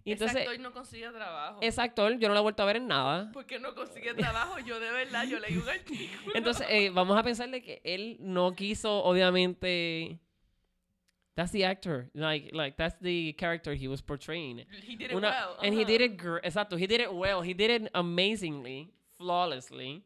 Y Ese entonces, actor no consigue trabajo. ese actor yo no lo he vuelto a ver en nada. ¿Por qué no consigue trabajo? Yo de verdad, yo leí un artículo. Entonces, eh, vamos a pensarle que él no quiso, obviamente... That's the actor. Like, like that's the character he was portraying. he did it Una- well. and he did it exacto, he did it well, he did it amazingly, flawlessly,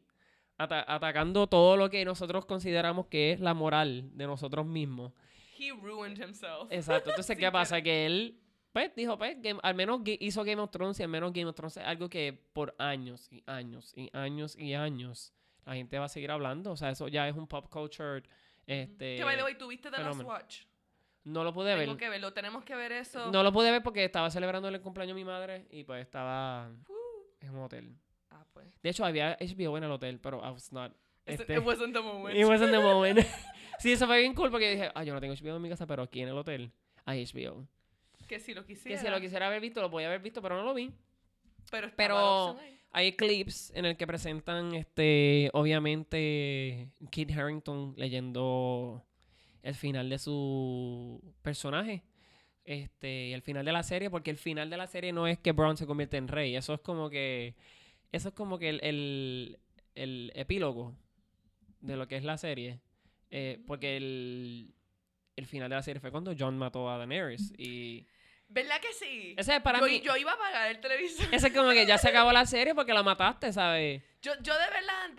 ata- atacando todo lo que nosotros consideramos que es la moral de nosotros mismos. He ruined himself. Exacto, entonces ¿qué pasa? Que él pues dijo, pues, Game- al menos hizo Game of Thrones y al menos Game of Thrones es algo que por años y años y años y años la gente va a seguir hablando, o sea, eso ya es un pop culture este Que by the way, ¿tuviste The Last. Watch? no lo pude ver. Tengo que verlo, tenemos que ver eso. No lo pude ver porque estaba celebrando el cumpleaños de mi madre y pues estaba Uh. en un hotel. Ah, pues. De hecho, había HBO en el hotel, pero I was not. Este, It wasn't the moment. it wasn't the moment. sí, eso fue bien cool porque dije, ah, yo no tengo HBO en mi casa, pero aquí en el hotel hay HBO. que si lo quisiera. Que si lo quisiera haber visto, lo podía haber visto, pero no lo vi. Pero, Pero-. Hay clips en el que presentan, este, obviamente, Kit Harrington leyendo el final de su personaje. Este, y el final de la serie, porque el final de la serie no es que Bron se convierte en rey. Eso es como que. Eso es como que el, el, el epílogo de lo que es la serie. Eh, porque el, el final de la serie fue cuando John mató a Daenerys. Y. ¿Verdad que sí? Ese es para yo, mí. yo iba a apagar el televisor. Ese es como que ya se acabó la serie porque la mataste, ¿sabes? Yo, yo de verdad,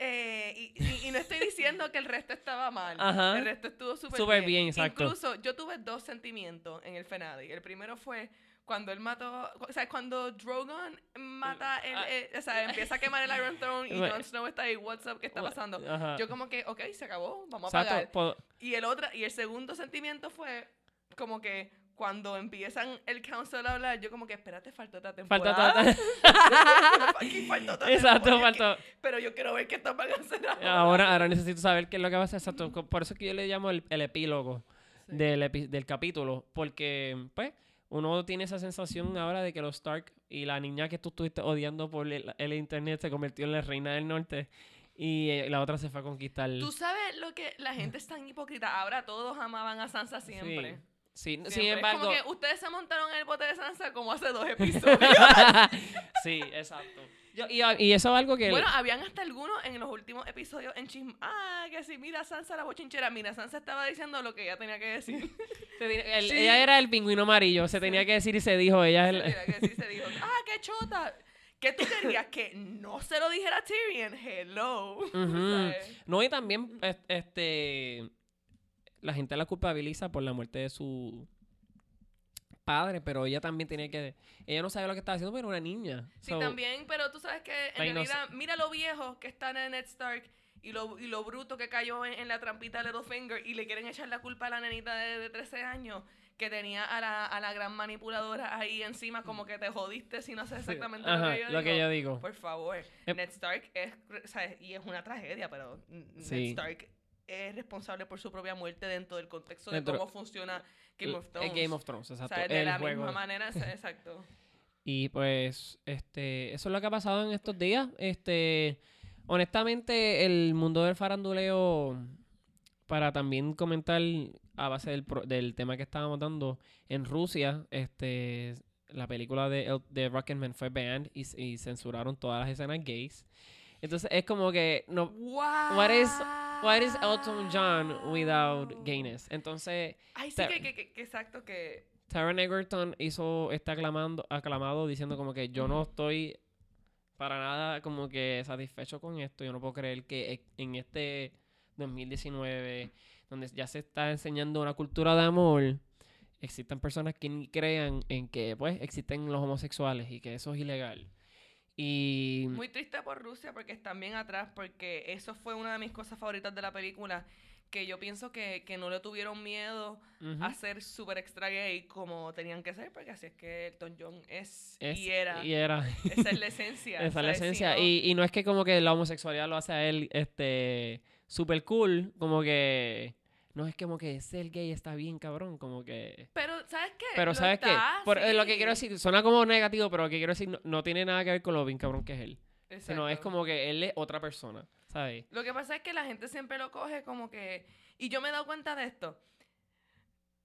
eh, y, y- y no estoy diciendo que el resto estaba mal. Ajá. El resto estuvo súper Súper bien. bien, exacto. Incluso yo tuve dos sentimientos en el finale. El primero fue cuando él mató, o sea, cuando Drogon mata, el, Ah. eh, o sea, empieza a quemar el Iron Throne y. Jon Snow está ahí, what's up, ¿qué está pasando? Ajá. Yo como que, ok, se acabó, vamos a Exacto, po- Y el otro, y el segundo sentimiento fue como que cuando empiezan el council a hablar, yo como que, espérate, falta otra falta temporada. falta otra Exacto, temporada, faltó. que- Pero yo quiero ver qué están van a hacer ahora. Ahora, ahora necesito saber qué es lo que va a hacer. Exacto. Por eso es que yo le llamo el, el epílogo Sí. del, epi- del capítulo. Porque, pues, uno tiene esa sensación ahora de que los Stark y la niña que tú estuviste odiando por el, el internet se convirtió en la reina del norte. Y eh, la otra se fue a conquistar. Tú sabes lo que la gente es tan hipócrita. Ahora todos amaban a Sansa siempre. Sí. Sí, Siempre. sin Es embargo. como que ustedes se montaron en el bote de Sansa como hace dos episodios. sí, exacto. Yo- y, y eso es algo que. bueno, habían hasta algunos en los últimos episodios en chisme. Ah, que si mira Sansa la bochinchera. Mira, Sansa estaba diciendo lo que ella tenía que decir. el- Sí. Ella era el pingüino amarillo. Se tenía que decir y se dijo. Ella es el- Mira, que sí se dijo. Ah, qué chota. ¿Qué tú querías? Que no se lo dijera a Tyrion. Hello. No, y también, es- este, la gente la culpabiliza por la muerte de su padre, pero ella también tenía que, ella no sabe lo que estaba haciendo, pero era una niña. Sí, So, también, pero tú sabes que en realidad, mira lo viejo que está en Ned Stark y lo, y lo bruto que cayó en, en la trampita de Littlefinger y le quieren echar la culpa a la nenita de, de 13 años que tenía a la, a la gran manipuladora ahí encima como que te jodiste si no sé exactamente ajá, lo que yo lo digo. que yo digo. Por favor, Em- Ned Stark es, ¿sabes? y es una tragedia, pero Sí. Ned Stark es responsable por su propia muerte dentro del contexto de Dentro- cómo funciona Game of Thrones. Game of Thrones, exacto. De el la juego. misma manera, exacto. Y pues, este, eso es lo que ha pasado en estos días. Este, honestamente, el mundo del faranduleo, para también comentar a base del, pro- del tema que estábamos dando, en Rusia, este, la película de, El- de Rocketman fue banned y, y censuraron todas las escenas gays. Entonces es como que no, Wow. What is- what is Elton John without gayness? Entonces Ay, sí, que, que, exacto, que... Taron Egerton hizo, está aclamando, aclamado diciendo como que yo no estoy para nada como que satisfecho con esto. Yo no puedo creer que e- en este 2019, donde ya se está enseñando una cultura de amor, existan personas que ni crean en que pues existen los homosexuales y que eso es ilegal. Y... Muy triste por Rusia porque están bien atrás, porque eso fue una de mis cosas favoritas de la película, que yo pienso que, que no le tuvieron miedo a ser súper extra gay como tenían que ser, porque así es que Elton John es, Es- y era. Y era. Esa es la esencia. Esa es la esencia. no- Y, y no es que como que la homosexualidad lo hace a él este super cool, como que no es como que ser gay está bien cabrón, como que Pero, ¿sabes qué? pero sabes qué, Por- eh, lo que quiero decir suena como negativo, pero lo que quiero decir no, no tiene nada que ver con lo bien cabrón que es él, sino es como que él es otra persona, ¿sabes? Lo que pasa es que la gente siempre lo coge como que... Y yo me he dado cuenta de esto.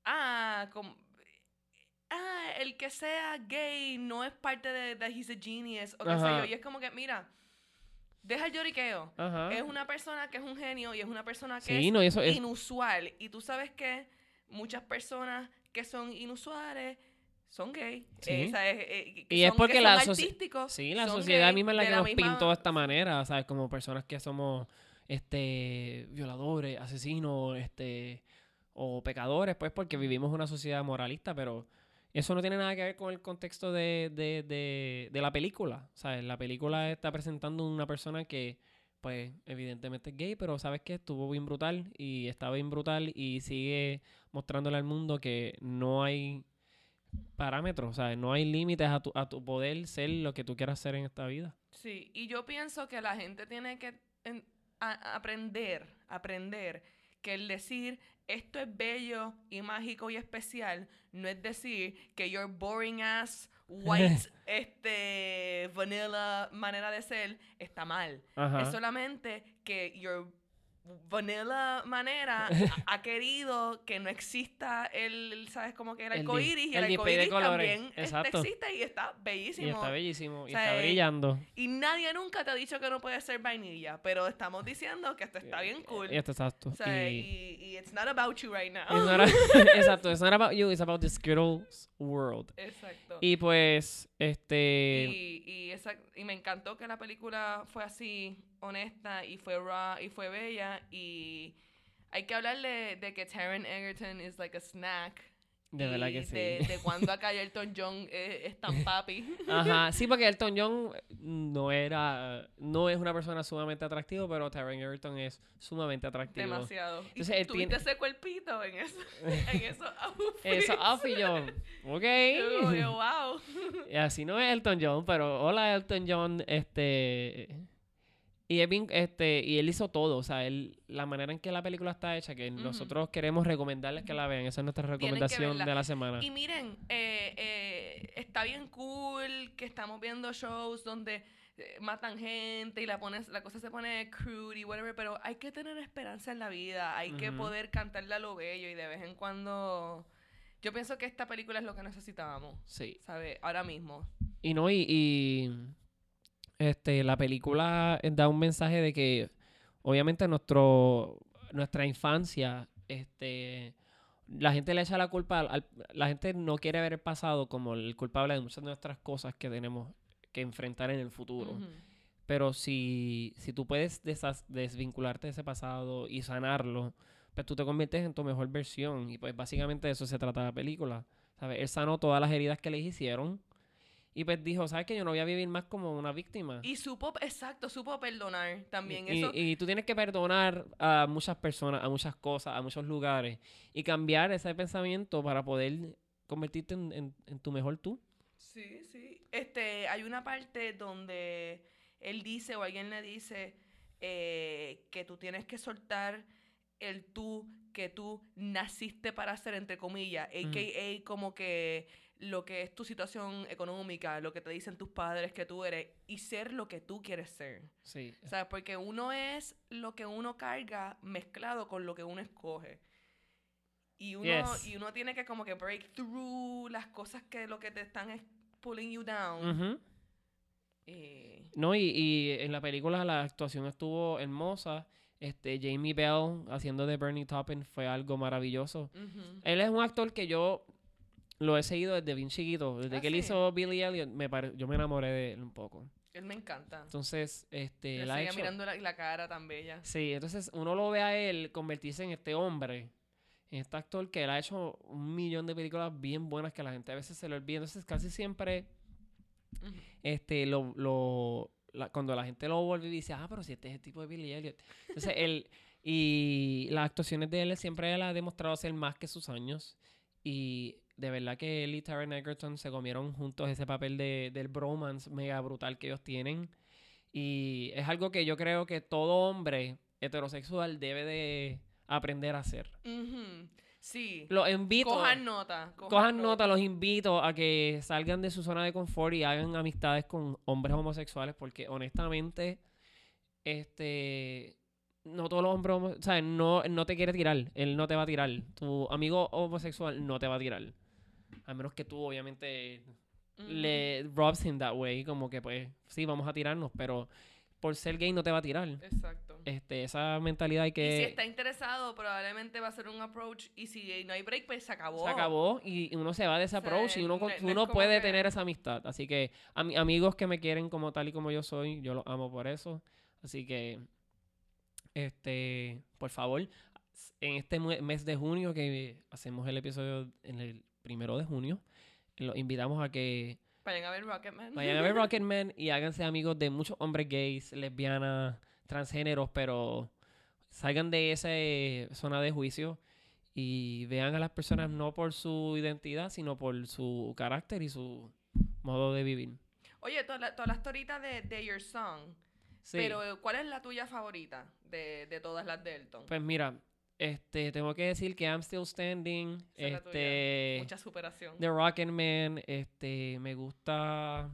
Ah, como... Ah, el que sea gay no es parte de, de He's a Genius o qué sé yo. Y es como que, mira, deja el lloriqueo. Ajá. Es una persona que es un genio y es una persona que Sí, es no, eso es inusual. Y tú sabes que muchas personas que son inusuales son gay. Sí. Eh, ¿sabes? Eh, Y es porque que la Sí, la sociedad gay misma es la que nos misma- pintó de esta manera, ¿sabes? Como personas que somos este violadores, asesinos, este o pecadores, pues porque vivimos una sociedad moralista, pero eso no tiene nada que ver con el contexto de, de, de, de la película, ¿sabes? La película está presentando una persona que, pues, evidentemente es gay, pero ¿sabes qué? Estuvo bien brutal y está bien brutal y sigue mostrándole al mundo que no hay parámetros, ¿sabes? No hay límites a tu, a tu poder ser lo que tú quieras ser en esta vida. Sí, y yo pienso que la gente tiene que aprender, aprender que el decir esto es bello y mágico y especial no es decir que your boring ass white este vanilla manera de ser está mal. Ajá. Es solamente que your vanilla manera ha, querido que no exista el, ¿sabes? Como que el El arcoíris y el, el colores, también este, exacto. existe y está bellísimo. Y está bellísimo, y O sea, está eh, brillando. Y nadie nunca te ha dicho que no puede ser vainilla, pero estamos diciendo que esto está bien cool. Y esto exacto. O sea, y, y, y it's not about you right now. it's not a- exacto, it's not about you, it's about the Skittles world. Exacto. Y pues, este... Y, y, esa- y me encantó que la película fue así, honesta, y fue raw, y fue bella, y hay que hablarle de que Taron Egerton es like a snack. De verdad que sí. De, de cuando acá Elton John es, es tan papi. Ajá, sí, porque Elton John no era, no es una persona sumamente atractiva, pero Taron Egerton es sumamente atractivo. Demasiado. Entonces, y tuviste tiene- ese cuerpito en eso, en eso Eso, outfit yo, ok. Yo que, wow. Y así no es Elton John, pero hola Elton John, este y bien, este, y él hizo todo, o sea, él, la manera en que la película está hecha, que nosotros queremos recomendarles que la vean, esa es nuestra recomendación de la semana. Y miren, eh, eh, está bien cool que estamos viendo shows donde eh, matan gente y la, pones, la cosa se pone crude y whatever, pero hay que tener esperanza en la vida, hay que poder cantarle a lo bello y de vez en cuando... Yo pienso que esta película es lo que necesitábamos, Sí. ¿sabes? Ahora mismo. Y no, y, y, este, la película da un mensaje de que obviamente nuestro, nuestra infancia, este, la gente le echa la culpa, al, la gente no quiere ver el pasado como el culpable de muchas de nuestras cosas que tenemos que enfrentar en el futuro. Ujú. Pero si, si tú puedes desas- desvincularte de ese pasado y sanarlo, pues tú te conviertes en tu mejor versión. Y pues básicamente de eso se trata la película. ¿Sabes? Él sanó todas las heridas que le hicieron. Y pues dijo, ¿sabes que Yo no voy a vivir más como una víctima. Y supo, exacto, supo perdonar también. Y, Eso, y tú tienes que perdonar a muchas personas, a muchas cosas, a muchos lugares. Y cambiar ese pensamiento para poder convertirte en, en- en tu mejor tú. Sí, sí. Este, hay una parte donde él dice o alguien le dice eh, que tú tienes que soltar el tú que tú naciste para hacer, entre comillas, a.k.a. como que lo que es tu situación económica, lo que te dicen tus padres que tú eres, y ser lo que tú quieres ser. Sí. O sea, porque uno es lo que uno carga mezclado con lo que uno escoge. Y uno, Yes. y uno tiene que como que break through las cosas que lo que te están es pulling you down. Y- No, y, y en la película la actuación estuvo hermosa. Este, Jamie Bell haciendo de Bernie Taupin fue algo maravilloso. ujú. Él es un actor que yo lo he seguido desde bien chiquito. Desde Ah, que él sí. hizo Billy Elliot, me pare- yo me enamoré de él un poco. Él me encanta. Entonces, este, Le él ha seguía hecho- mirando la, la cara tan bella. Sí, entonces uno lo ve a él convertirse en este hombre, en este actor que él ha hecho un millón de películas bien buenas que la gente a veces se le olvida. Entonces casi siempre este, lo, lo- la- cuando la gente lo vuelve y dice, ah, pero si este es el tipo de Billy Elliot. Entonces, él, y las actuaciones de él siempre él ha demostrado ser más que sus años. Y de verdad que él y Taron Egerton se comieron juntos ese papel de, del bromance mega brutal que ellos tienen. Y es algo que yo creo que todo hombre heterosexual debe de aprender a hacer. Sí. Los invito. Cojan nota. Cojan nota, los invito a que salgan de su zona de confort y hagan amistades con hombres homosexuales porque honestamente, este, no todos los hombres, homo- ¿sabes? No, no te quiere tirar, él no te va a tirar. Tu amigo homosexual no te va a tirar. A menos que tú obviamente le robs him that way, como que pues, sí, vamos a tirarnos, pero por ser gay no te va a tirar. Exacto. Este, esa mentalidad hay Y si que... está interesado, probablemente va a ser un approach. Y si no hay break, pues se acabó. Se acabó y uno se va de ese approach y uno, no- uno puede que- tener esa amistad. Así que a mi- amigos que me quieren como tal y como yo soy, yo los amo por eso. Así que, este, por favor, en este mes de junio que hacemos el episodio en el primero de junio, los invitamos a que Vayan a ver Rocketman. vayan a ver Rocketman y háganse amigos de muchos hombres gays, lesbianas, transgéneros, pero salgan de esa zona de juicio y vean a las personas no por su identidad, sino por su carácter y su modo de vivir. Oye, tú, habla- tú hablaste ahorita de, de Your Song. Sí. Pero, eh, ¿cuál es la tuya favorita de, de todas las de Elton? Pues mira, este, tengo que decir que I'm Still Standing, Esa este, Mucha superación. The Rocketman, este, me gusta...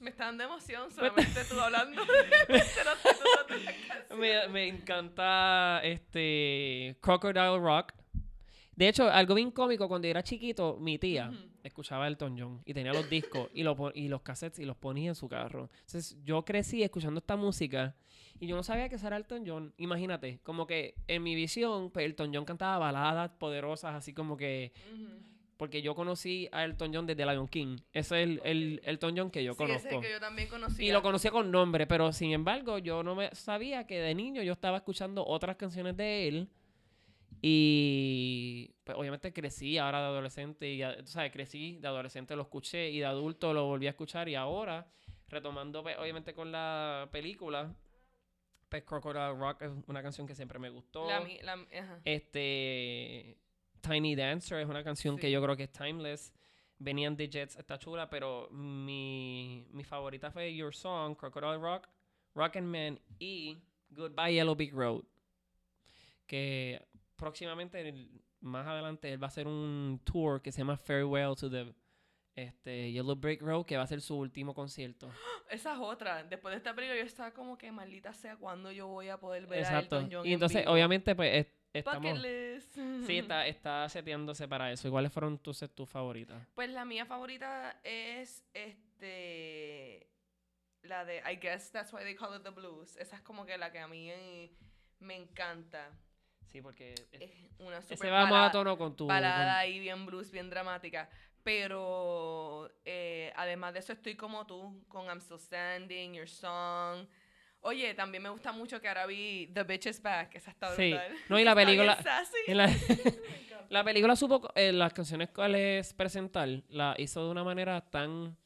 Me está dando emoción solamente tú hablando de de. Me, me encanta este Crocodile Rock. De hecho, algo bien cómico, cuando yo era chiquito, mi tía Ujú. escuchaba Elton John y tenía los discos y, lo, y los cassettes y los ponía en su carro. Entonces, yo crecí escuchando esta música y yo no sabía que eso era Elton John. Imagínate, como que en mi visión, pues, Elton John cantaba baladas poderosas, así como que... Porque yo conocí a Elton John desde Lion King. Ese es el, el Elton John que yo Sí, ese conozco. que yo también conocía. Y lo conocía con nombre, pero sin embargo, yo no me sabía que de niño yo estaba escuchando otras canciones de él. Y pues obviamente crecí ahora de adolescente y ya- tú sabes, crecí de adolescente lo escuché y de adulto lo volví a escuchar y ahora retomando pues, obviamente con la película pues Crocodile Rock es una canción que siempre me gustó. La mi- la- ajá. Este Tiny Dancer es una canción que yo creo que es timeless. Venían de Jets, está chula, pero mi, mi favorita fue Your Song, Crocodile Rock, Rockin' Man y Goodbye Yellow Big Road. Que próximamente, más adelante, él va a hacer un tour que se llama Farewell to the este, Yellow Brick Road, que va a ser su último concierto. Esa es otra. Después de esta película yo estaba como que maldita sea cuando yo voy a poder ver Exacto. a Elton John Y en entonces, vivo. obviamente, pues estamos... Sí, está, está seteándose para eso. ¿Cuáles fueron tus, tus favoritas? Pues la mía favorita es este la de I guess that's why they call it the blues. Esa es como que la que a mí eh, me encanta. Sí, porque Es una super ese va más a balada, tono con tu... balada ahí bien blues, bien dramática. Pero eh, además de eso estoy como tú con I'm Still Standing, Your Song. Oye, también me gusta mucho que ahora vi The Bitch is Back. Esa está Sí. brutal. No, y la película- la, la película supo eh, las canciones cuales presentar, la hizo de una manera tan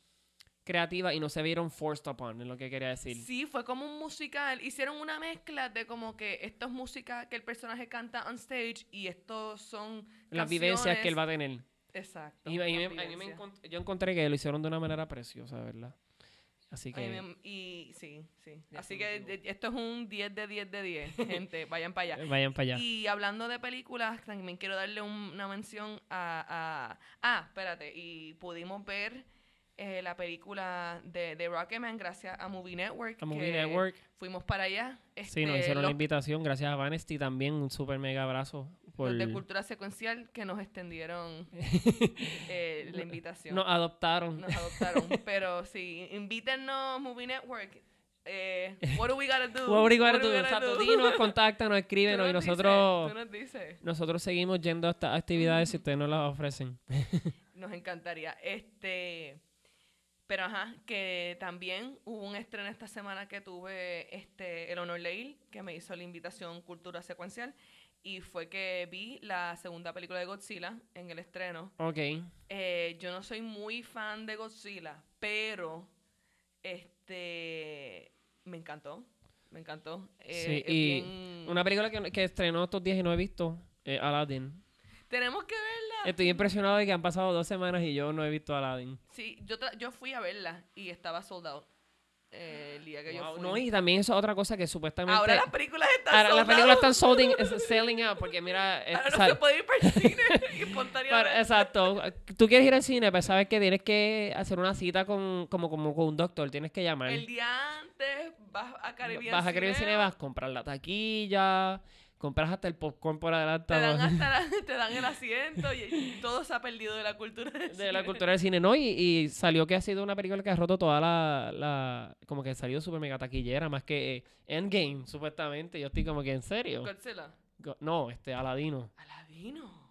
creativa y no se vieron forced upon, es lo que quería decir. Sí, fue como un musical. Hicieron una mezcla de como que esto es música que el personaje canta on stage y estos son Las vivencias que él va a canciones- tener. Exacto. Y, a mí a mí me encont- yo encontré que lo hicieron de una manera preciosa, ¿verdad? Así que y sí, sí. Así que de- esto es un 10 de 10 de 10, gente. Vayan para allá. eh, vayan para allá. Y hablando de películas, también quiero darle un- una mención a, a- Ah, espérate. Y pudimos ver eh, la película de, de Rocketman gracias a Movie Network. A Movie Network, Fuimos para allá. sí, nos Este, hicieron la invitación, gracias a Vanesti también, un super mega abrazo por... Los de cultura secuencial que nos extendieron eh, la invitación. Nos adoptaron. Nos adoptaron. Pero sí, invítennos Movie Network. Eh, what do we gotta do? What we gotta What do do? we gotta Exacto, do? dinos, contáctanos, escríbenos y nos dices, nosotros... tú nos dices. Nosotros seguimos yendo a estas actividades si ustedes nos las ofrecen. Nos encantaría. Este, pero ajá, que también hubo un estreno esta semana que tuve este el honor de ir, que me hizo la invitación Cultura Secuencial, y fue que vi la segunda película de Godzilla en el estreno. Ok. Eh, yo no soy muy fan de Godzilla, pero Este, me encantó, me encantó. Sí, Eh, es y bien- Una película que, que estrenó estos días y no he visto, eh, Aladdin. Tenemos que verla. Estoy impresionado de que han pasado dos semanas y yo no he visto Aladdin. Sí, yo, yo fui a verla y estaba sold out eh, el día que yo fui. no, y también eso es otra cosa que supuestamente... Ahora las películas están ahora las películas están solding, selling out, porque mira... eh, Ahora no sal- se puede ir para el cine espontáneamente. exacto. Tú quieres ir al cine, pues sabes que tienes que hacer una cita con, como, como con un doctor, tienes que llamar. El día antes vas a Caribbean vas a Caribbean Cinema, Cinema, comprar la taquilla, compras hasta el popcorn por Te adelantado. dan, hasta la- te dan el asiento y, y todo se ha perdido de la cultura del de la cine. cultura del cine, ¿no? Y, y salió que ha sido una película que ha roto toda la, la como que ha salido súper mega taquillera, más que eh, Endgame, supuestamente. Yo estoy como que, ¿en serio? Godzilla. Go- No, este, Aladino. Aladino.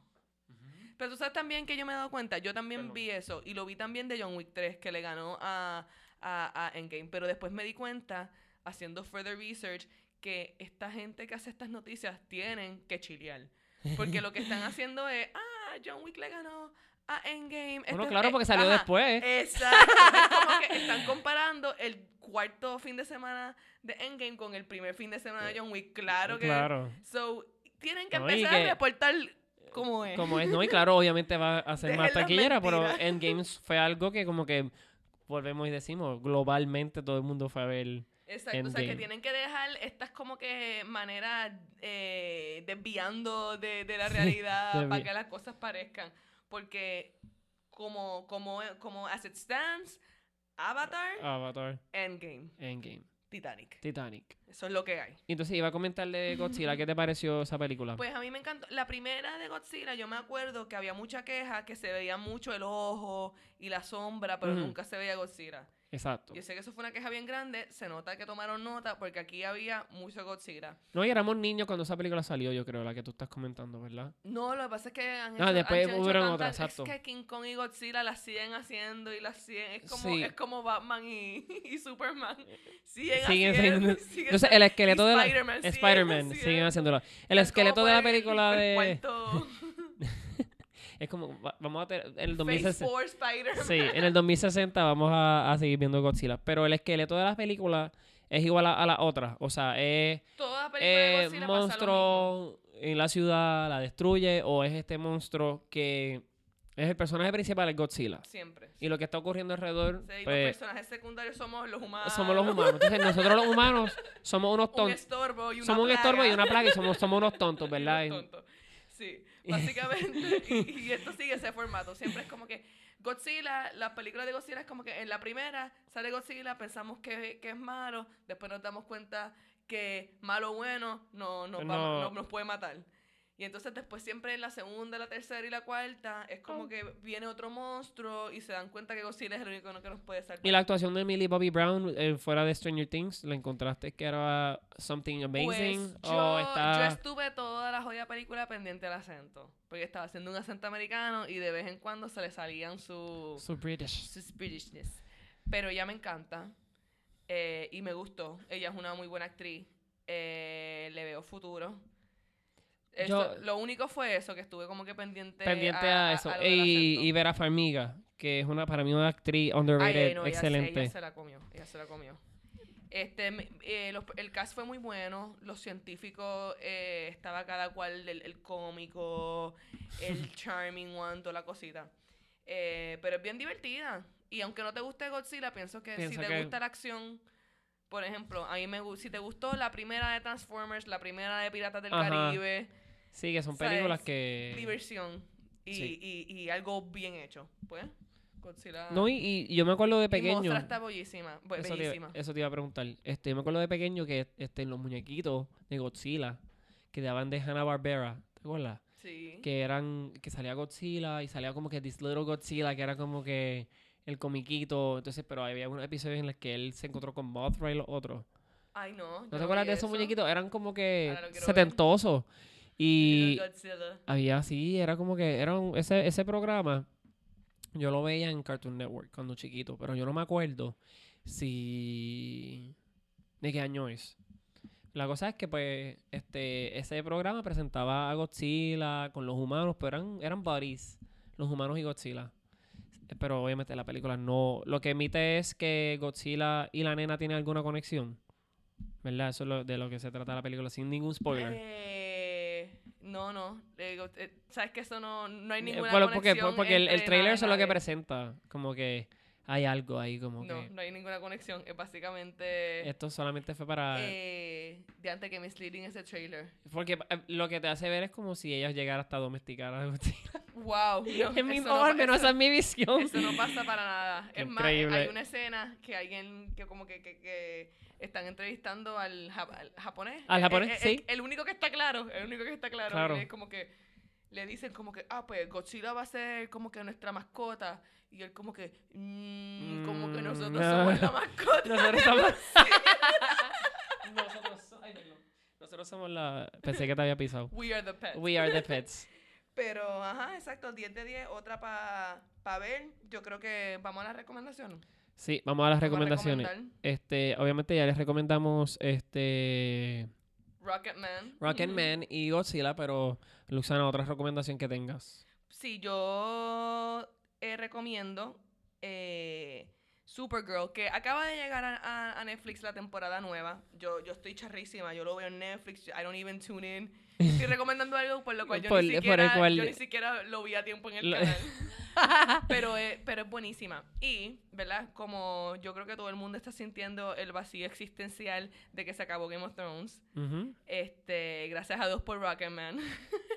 Pero tú sabes también que yo me he dado cuenta, yo también Perdón. vi eso y lo vi también de John Wick 3 que le ganó a, a, a Endgame, pero después me di cuenta haciendo further research que esta gente que hace estas noticias tienen que chilear. Porque lo que están haciendo es, ah, John Wick le ganó a Endgame. Bueno, Este- claro, porque salió ajá, después. Exacto. es como que están comparando el cuarto fin de semana de Endgame con el primer fin de semana de John Wick. Claro que. Claro. So, tienen que No, empezar que- a reportar cómo es. Como es, no, y claro, obviamente va a ser Dejen más taquillera, pero. Endgame fue algo que como que volvemos y decimos, globalmente todo el mundo fue a ver. Exacto, o sea que tienen que dejar estas como que maneras eh, desviando de, de la realidad para que las cosas parezcan. Porque como, como, como as it stands, Avatar, Avatar, Endgame, Endgame, Titanic. Titanic. Eso es lo que hay. Y Entonces iba a comentar de Godzilla, ¿qué te pareció esa película? Pues a mí me encantó. La primera de Godzilla, yo me acuerdo que había mucha queja, que se veía mucho el ojo y la sombra, pero nunca se veía Godzilla. Exacto. Yo sé que eso fue una queja bien grande, se nota que tomaron nota porque aquí había mucho Godzilla. No, y éramos niños cuando esa película salió, yo creo, la que tú estás comentando, ¿verdad? No, lo que pasa es que han hecho, después han hubieron otras, exacto. Es que King Kong y Godzilla las siguen haciendo y las siguen. Es como, Sí. es como Batman y, y Superman. Siguen, Siguen haciendo. siguen Entonces, el esqueleto de la... Spider-Man siguen Spider-Man, haciendo. siguen haciéndolo. El esqueleto de la película el de... Es como, va- vamos a tener... En el Phase 2060... 4 Spider-Man. Sí, en el 2060 vamos a, a seguir viendo Godzilla. Pero el esqueleto de la película es igual a, a la otra. O sea, es Toda película de Godzilla pasa lo mismo. monstruo en la ciudad, la destruye, o es este monstruo que es el personaje principal, es Godzilla. Siempre. Y lo que está ocurriendo alrededor, Sí, los pues, personajes secundarios somos los humanos. somos los humanos. Entonces, nosotros los humanos somos unos Un tontos. estorbo y una Somos un estorbo y plaga. una plaga y somos, somos unos tontos, ¿verdad? unos tontos. Sí, básicamente. y, y esto sigue ese formato. Siempre es como que Godzilla, las películas de Godzilla es como que en la primera sale Godzilla, pensamos que, que es malo, después nos damos cuenta que malo o bueno no, nos va- No. no nos puede matar. Y entonces después siempre en la segunda, la tercera y la cuarta es como Oh. que viene otro monstruo y se dan cuenta que Godzilla es el único que nos puede salvar. Y la actuación de Millie Bobby Brown eh, fuera de Stranger Things, ¿la encontraste que era something amazing? Pues, ¿O yo, está... yo estuve toda la jodida película pendiente del acento. Porque estaba haciendo un acento americano y de vez en cuando se le salían su, So British. sus Britishness. Pero ella me encanta. eh, y me gustó. Ella es una muy buena actriz. eh, le veo futuro. Eso- Yo- lo único fue eso, que estuve como que pendiente, Pendiente a, eso. del y, y Vera Farmiga, que es una para mí una actriz underrated, ay, no, excelente. Ella se la comió, ella se la comió. Este, eh, los- el cast fue muy bueno, los científicos, eh, estaba cada cual, el, el cómico, el charming one, toda la cosita. Eh, pero es bien divertida. Y aunque no te guste Godzilla, pienso que si te que- gusta la acción, por ejemplo, a mí me si te gustó la primera de Transformers, la primera de Piratas del Ajá. Caribe, Sí, que son ¿sabes? películas que... diversión y, sí. y, y algo bien hecho, pues, Godzilla... No, y, y yo me acuerdo de pequeño... Mothra está bellísima. Eso te, bellísima. eso te iba a preguntar. Este, yo me acuerdo de pequeño que este, en los muñequitos de Godzilla que daban de Hanna-Barbera, ¿te acuerdas? Sí. Que eran, que salía Godzilla y salía como que This Little Godzilla, que era como que el comiquito. Entonces, pero había unos episodios en los que él se encontró con Mothra y los otros. Ay, no. ¿No te acuerdas de esos muñequitos? Eran como que ver. Y había así, era como que era un- ese, ese programa. Yo lo veía en Cartoon Network cuando chiquito, pero yo no me acuerdo si de qué año es. La cosa es que pues este ese programa presentaba a Godzilla con los humanos, pero eran eran buddies, los humanos y Godzilla. pero obviamente la película no... Lo que emite es que Godzilla y la nena tienen alguna conexión. ¿Verdad? Eso es lo- de lo que se trata la película, sin ningún spoiler. Eh, no, no. eh, eh, Sabes que eso no, no hay Eh, ninguna bueno, porque, conexión porque el, el trailer es lo que presenta. Como que hay algo ahí, como No, que no hay ninguna conexión. Es básicamente... esto solamente fue para... Eh, de antes que misleading ese trailer. Porque eh, lo que te hace ver es como si ellos llegaran hasta domesticar a Godzilla. Wow. no, en mi, no menos esa es mi visión. Eso no pasa para nada. Qué es más, hay increíble. una escena que alguien que como que, que, que están entrevistando al, ja- al japonés. Al Eh, japonés, eh, eh, sí. El, el único que está claro, el único que está claro. Claro. es como que le dicen como que, ah, pues Godzilla va a ser como que nuestra mascota. Y él como que, "Mm, como que Mm, nosotros no. somos la mascota. Nosotros somos... Nosotros, so- ay, perdón. Nosotros somos la... Pensé que te había pisado. We are the pets. We are the pets. Pero, ajá, exacto, 10 de 10, otra para pa ver. Yo creo que vamos a las recomendaciones. Sí, vamos a las Vamos a recomendaciones. recomendar Este, obviamente ya les recomendamos este Rocketman. Rocketman y Godzilla, pero Luxana, otra recomendación que tengas. Sí, yo eh, recomiendo eh, Supergirl, que acaba de llegar a, a- Netflix la temporada nueva. Yo, yo estoy charrísima, yo lo veo en Netflix, I don't even tune in. Estoy recomendando algo por lo cual yo, Por- ni, siquiera, cual- yo ni siquiera lo vi a tiempo en el Lo- canal. pero, es, pero es buenísima. Y, ¿verdad? Como yo creo que todo el mundo está sintiendo el vacío existencial de que se acabó Game of Thrones. Ujú, Este, gracias a Dios por Rocketman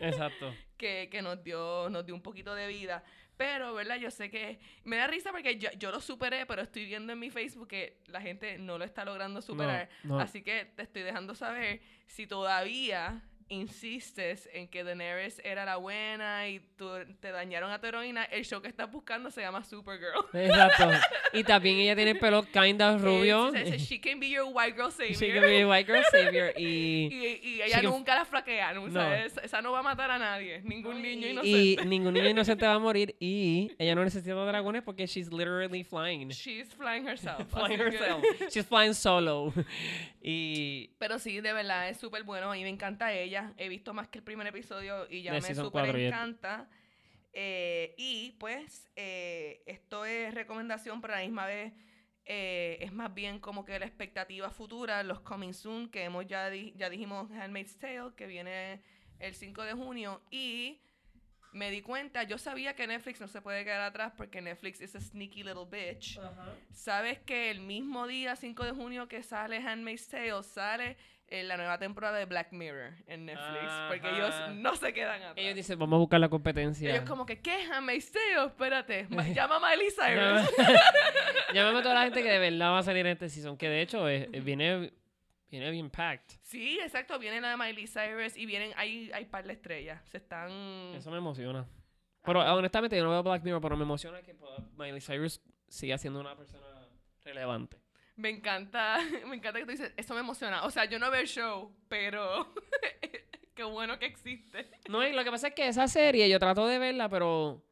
Exacto. que, que nos dio nos dio un poquito de vida. Pero, ¿verdad? Yo sé que me da risa porque yo, yo lo superé, pero estoy viendo en mi Facebook que la gente no lo está logrando superar. No, no. Así que te estoy dejando saber si todavía insistes en que Daenerys era la buena y tú, te dañaron a tu heroína, el show que estás buscando se llama Supergirl. Exacto. Y también ella tiene el pelo kinda rubio. Eh, dice, she can be your white girl savior. She can be a white girl savior. Y, y, y ella can- nunca la flaquea, ¿no? O sea, No. esa, esa no va a matar a nadie, ningún niño y, inocente. y ningún niño inocente va a morir. Y ella no necesita dragones porque she's literally flying. She's flying herself. flying que- herself. She's flying solo. Y Pero sí, de verdad, es súper bueno. A mí me encanta ella. He visto más que el primer episodio y ya De me ya- encanta. Eh, y pues, eh, esto es recomendación, pero a la misma vez eh, es más bien como que la expectativa futura, los coming soon, que hemos ya, di- ya dijimos Handmaid's Tale, que viene el 5 de junio. Y me di cuenta, yo sabía que Netflix no se puede quedar atrás porque Netflix es a sneaky little bitch. ¿Sabes que el mismo día, 5 de junio, que sale Handmaid's Tale, sale eh, la nueva temporada de Black Mirror en Netflix? Porque ellos Ajá. no se quedan atrás. ellos dicen, vamos a buscar la competencia. Ellos como que, ¿qué? Tale, espérate. Ma- Llama a Miley Llama- Cyrus. Llámame a toda la gente que de verdad va a salir en este season. Que de hecho es- viene, viene bien packed. sí, exacto. Viene la de Miley Cyrus y vienen, hay, hay par de estrellas. Se están... Eso me emociona. Pero honestamente yo no veo Black Mirror, pero me emociona que Miley Cyrus siga siendo una persona relevante. Me encanta, me encanta que tú dices, eso me emociona. O sea, yo no veo el show, pero qué bueno que existe. No, y lo que pasa es que esa serie yo trato de verla, pero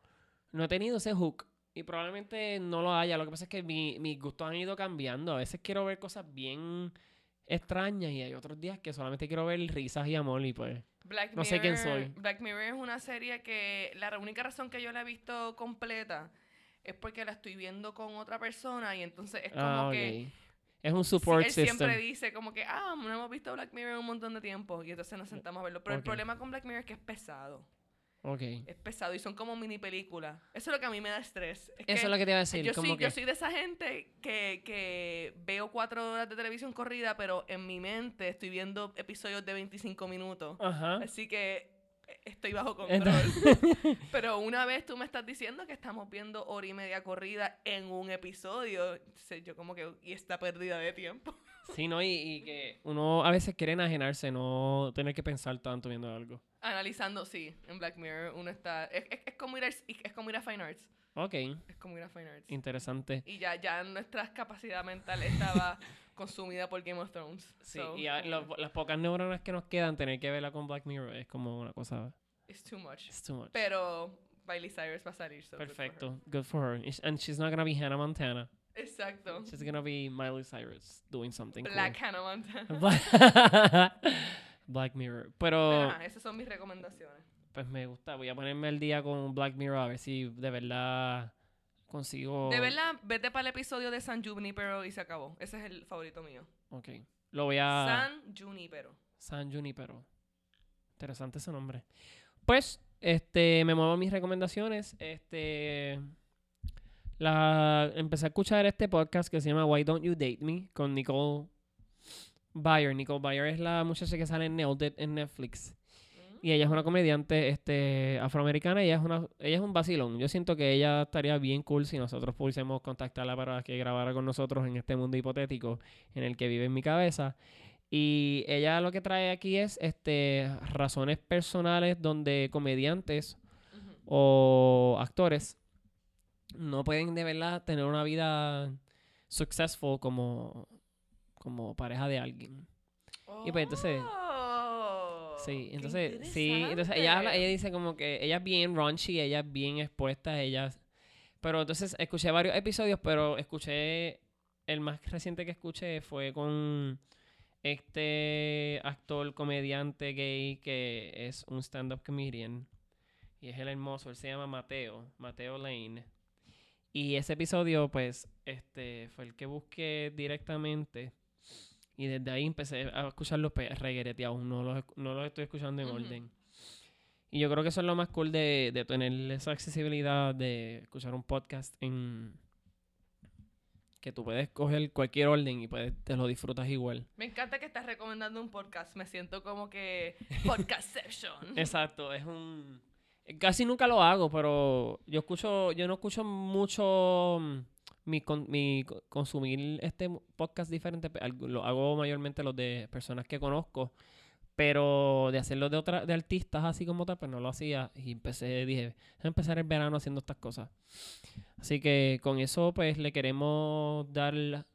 no he tenido ese hook. Y probablemente no lo haya. Lo que pasa es que mi- mis gustos han ido cambiando. A veces quiero ver cosas bien extrañas y hay otros días que solamente quiero ver risas y amor y pues... Black No sé quién Mirror- soy. Black Mirror es una serie que la única razón que yo la he visto completa es porque la estoy viendo con otra persona y entonces es como Ah, que ok. Es un sí, support él system. siempre dice como que, ah, no hemos visto Black Mirror en un montón de tiempo y entonces nos sentamos a verlo. Pero el problema con Black Mirror es que es pesado. Ok. Es pesado y son como mini películas. Eso es lo que a mí me da estrés. Es Eso que es lo que te iba a decir. yo, soy, que... yo soy de esa gente que, que veo cuatro horas de televisión corrida, pero en mi mente estoy viendo episodios de 25 minutos. Ajá. Así que estoy bajo control. Entonces- Pero una vez tú me estás diciendo que estamos viendo hora y media corrida en un episodio, entonces yo como que, y esta pérdida de tiempo. sí, ¿no? Y, y que uno a veces quiere enajenarse, no tener que pensar tanto viendo algo. Analizando, sí, en Black Mirror uno está, es, es- es como ir a, es como ir a Fine Arts, Ok. es como ir a Fine Arts. Interesante. Y ya, ya nuestra capacidad mental estaba consumida por Game of Thrones. Sí, So, y a- lo- las pocas neuronas que nos quedan, tener que verla con Black Mirror es como una cosa... It's too much. It's too much. Pero Miley Cyrus va a salir. so good for her. Perfecto. Good for her. And she's not gonna be Hannah Montana. Exacto. She's gonna be Miley Cyrus doing something Black cool. Hannah Montana. Black, Black Mirror. Pero, Pero, ajá, esas son mis recomendaciones. Pues me gusta. Voy a ponerme el día con Black Mirror a ver si de verdad consigo... De verdad, vete para el episodio de San Junipero y se acabó. Ese es el favorito mío. Ok. Lo voy a... San Junipero. San Junipero. Interesante ese nombre. Pues, este, me muevo a mis recomendaciones. Este, la, empecé a escuchar este podcast que se llama Why Don't You Date Me con Nicole Byer. Nicole Byer es la muchacha que sale en Nailed It en Netflix. Y ella es una comediante este, afroamericana ella es, una, ella es un vacilón. Yo siento que ella estaría bien cool si nosotros pudiésemos contactarla para que grabara con nosotros en este mundo hipotético en el que vive en mi cabeza. Y ella lo que trae aquí es este, razones personales donde comediantes Ujú. o actores no pueden de verdad tener una vida successful como, como pareja de alguien. Y pues, entonces- Oh, Sí, entonces, sí, entonces ella habla, ella dice como que ella es bien raunchy, ella es bien expuesta, ella... Pero entonces escuché varios episodios, pero escuché, el más reciente que escuché fue con este actor, comediante gay que es un stand-up comedian. Y es el hermoso, él se llama Mateo, Mateo Lane. Y ese episodio, pues, este, fue el que busqué directamente. Y desde ahí empecé a escucharlos reguereteados, no los, no los estoy escuchando en Ujú. orden. Y yo creo que eso es lo más cool de, de tener esa accesibilidad de escuchar un podcast en que tú puedes coger cualquier orden y puedes, te lo disfrutas igual. Me encanta que estás recomendando un podcast. Me siento como que podcastception. Exacto, es un casi nunca lo hago, pero yo escucho, yo no escucho mucho mi, con- mi co- consumir este podcast diferente, lo hago mayormente los de personas que conozco, pero de hacerlo de otra, de artistas así como tal, pues no lo hacía y empecé, dije, voy a empezar el verano haciendo estas cosas. Así que con eso pues le queremos dar la-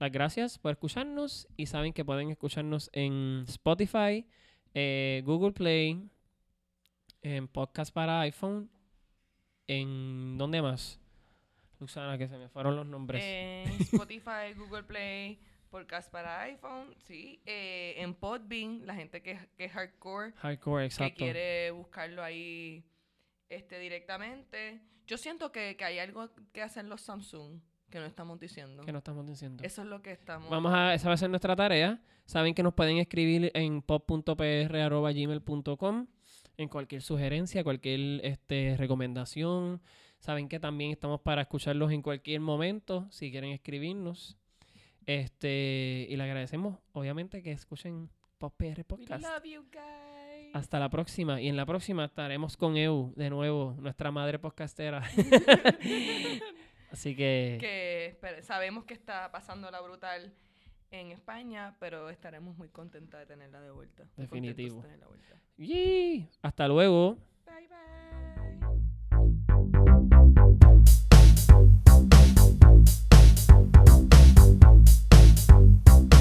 las gracias por escucharnos y saben que pueden escucharnos en Spotify, eh, Google Play, en podcast para iPhone, en ¿dónde más? Que se me fueron los nombres. En Spotify, Google Play, podcast para iPhone, sí. Eh, en Podbean, la gente que, que es hardcore, Hardcore, que exacto. quiere buscarlo ahí este, directamente. Yo siento que, que hay algo que hacen los Samsung que no estamos diciendo. Que no estamos diciendo. Eso es lo que estamos... Vamos a, esa va a ser nuestra tarea. Saben que nos pueden escribir en pop.pr.gmail.com en cualquier sugerencia, cualquier este, recomendación. Saben que también estamos para escucharlos en cualquier momento, si quieren escribirnos. Este, y le agradecemos, obviamente, que escuchen Pop PR We Podcast. love you guys. Hasta la próxima. Y en la próxima estaremos con Eu, de nuevo, nuestra madre podcastera. Así que, sabemos que está pasando la brutal en España, pero estaremos muy contentas de tenerla de vuelta. de Definitivo. tenerla de vuelta. ¡yee! hasta luego. Thank you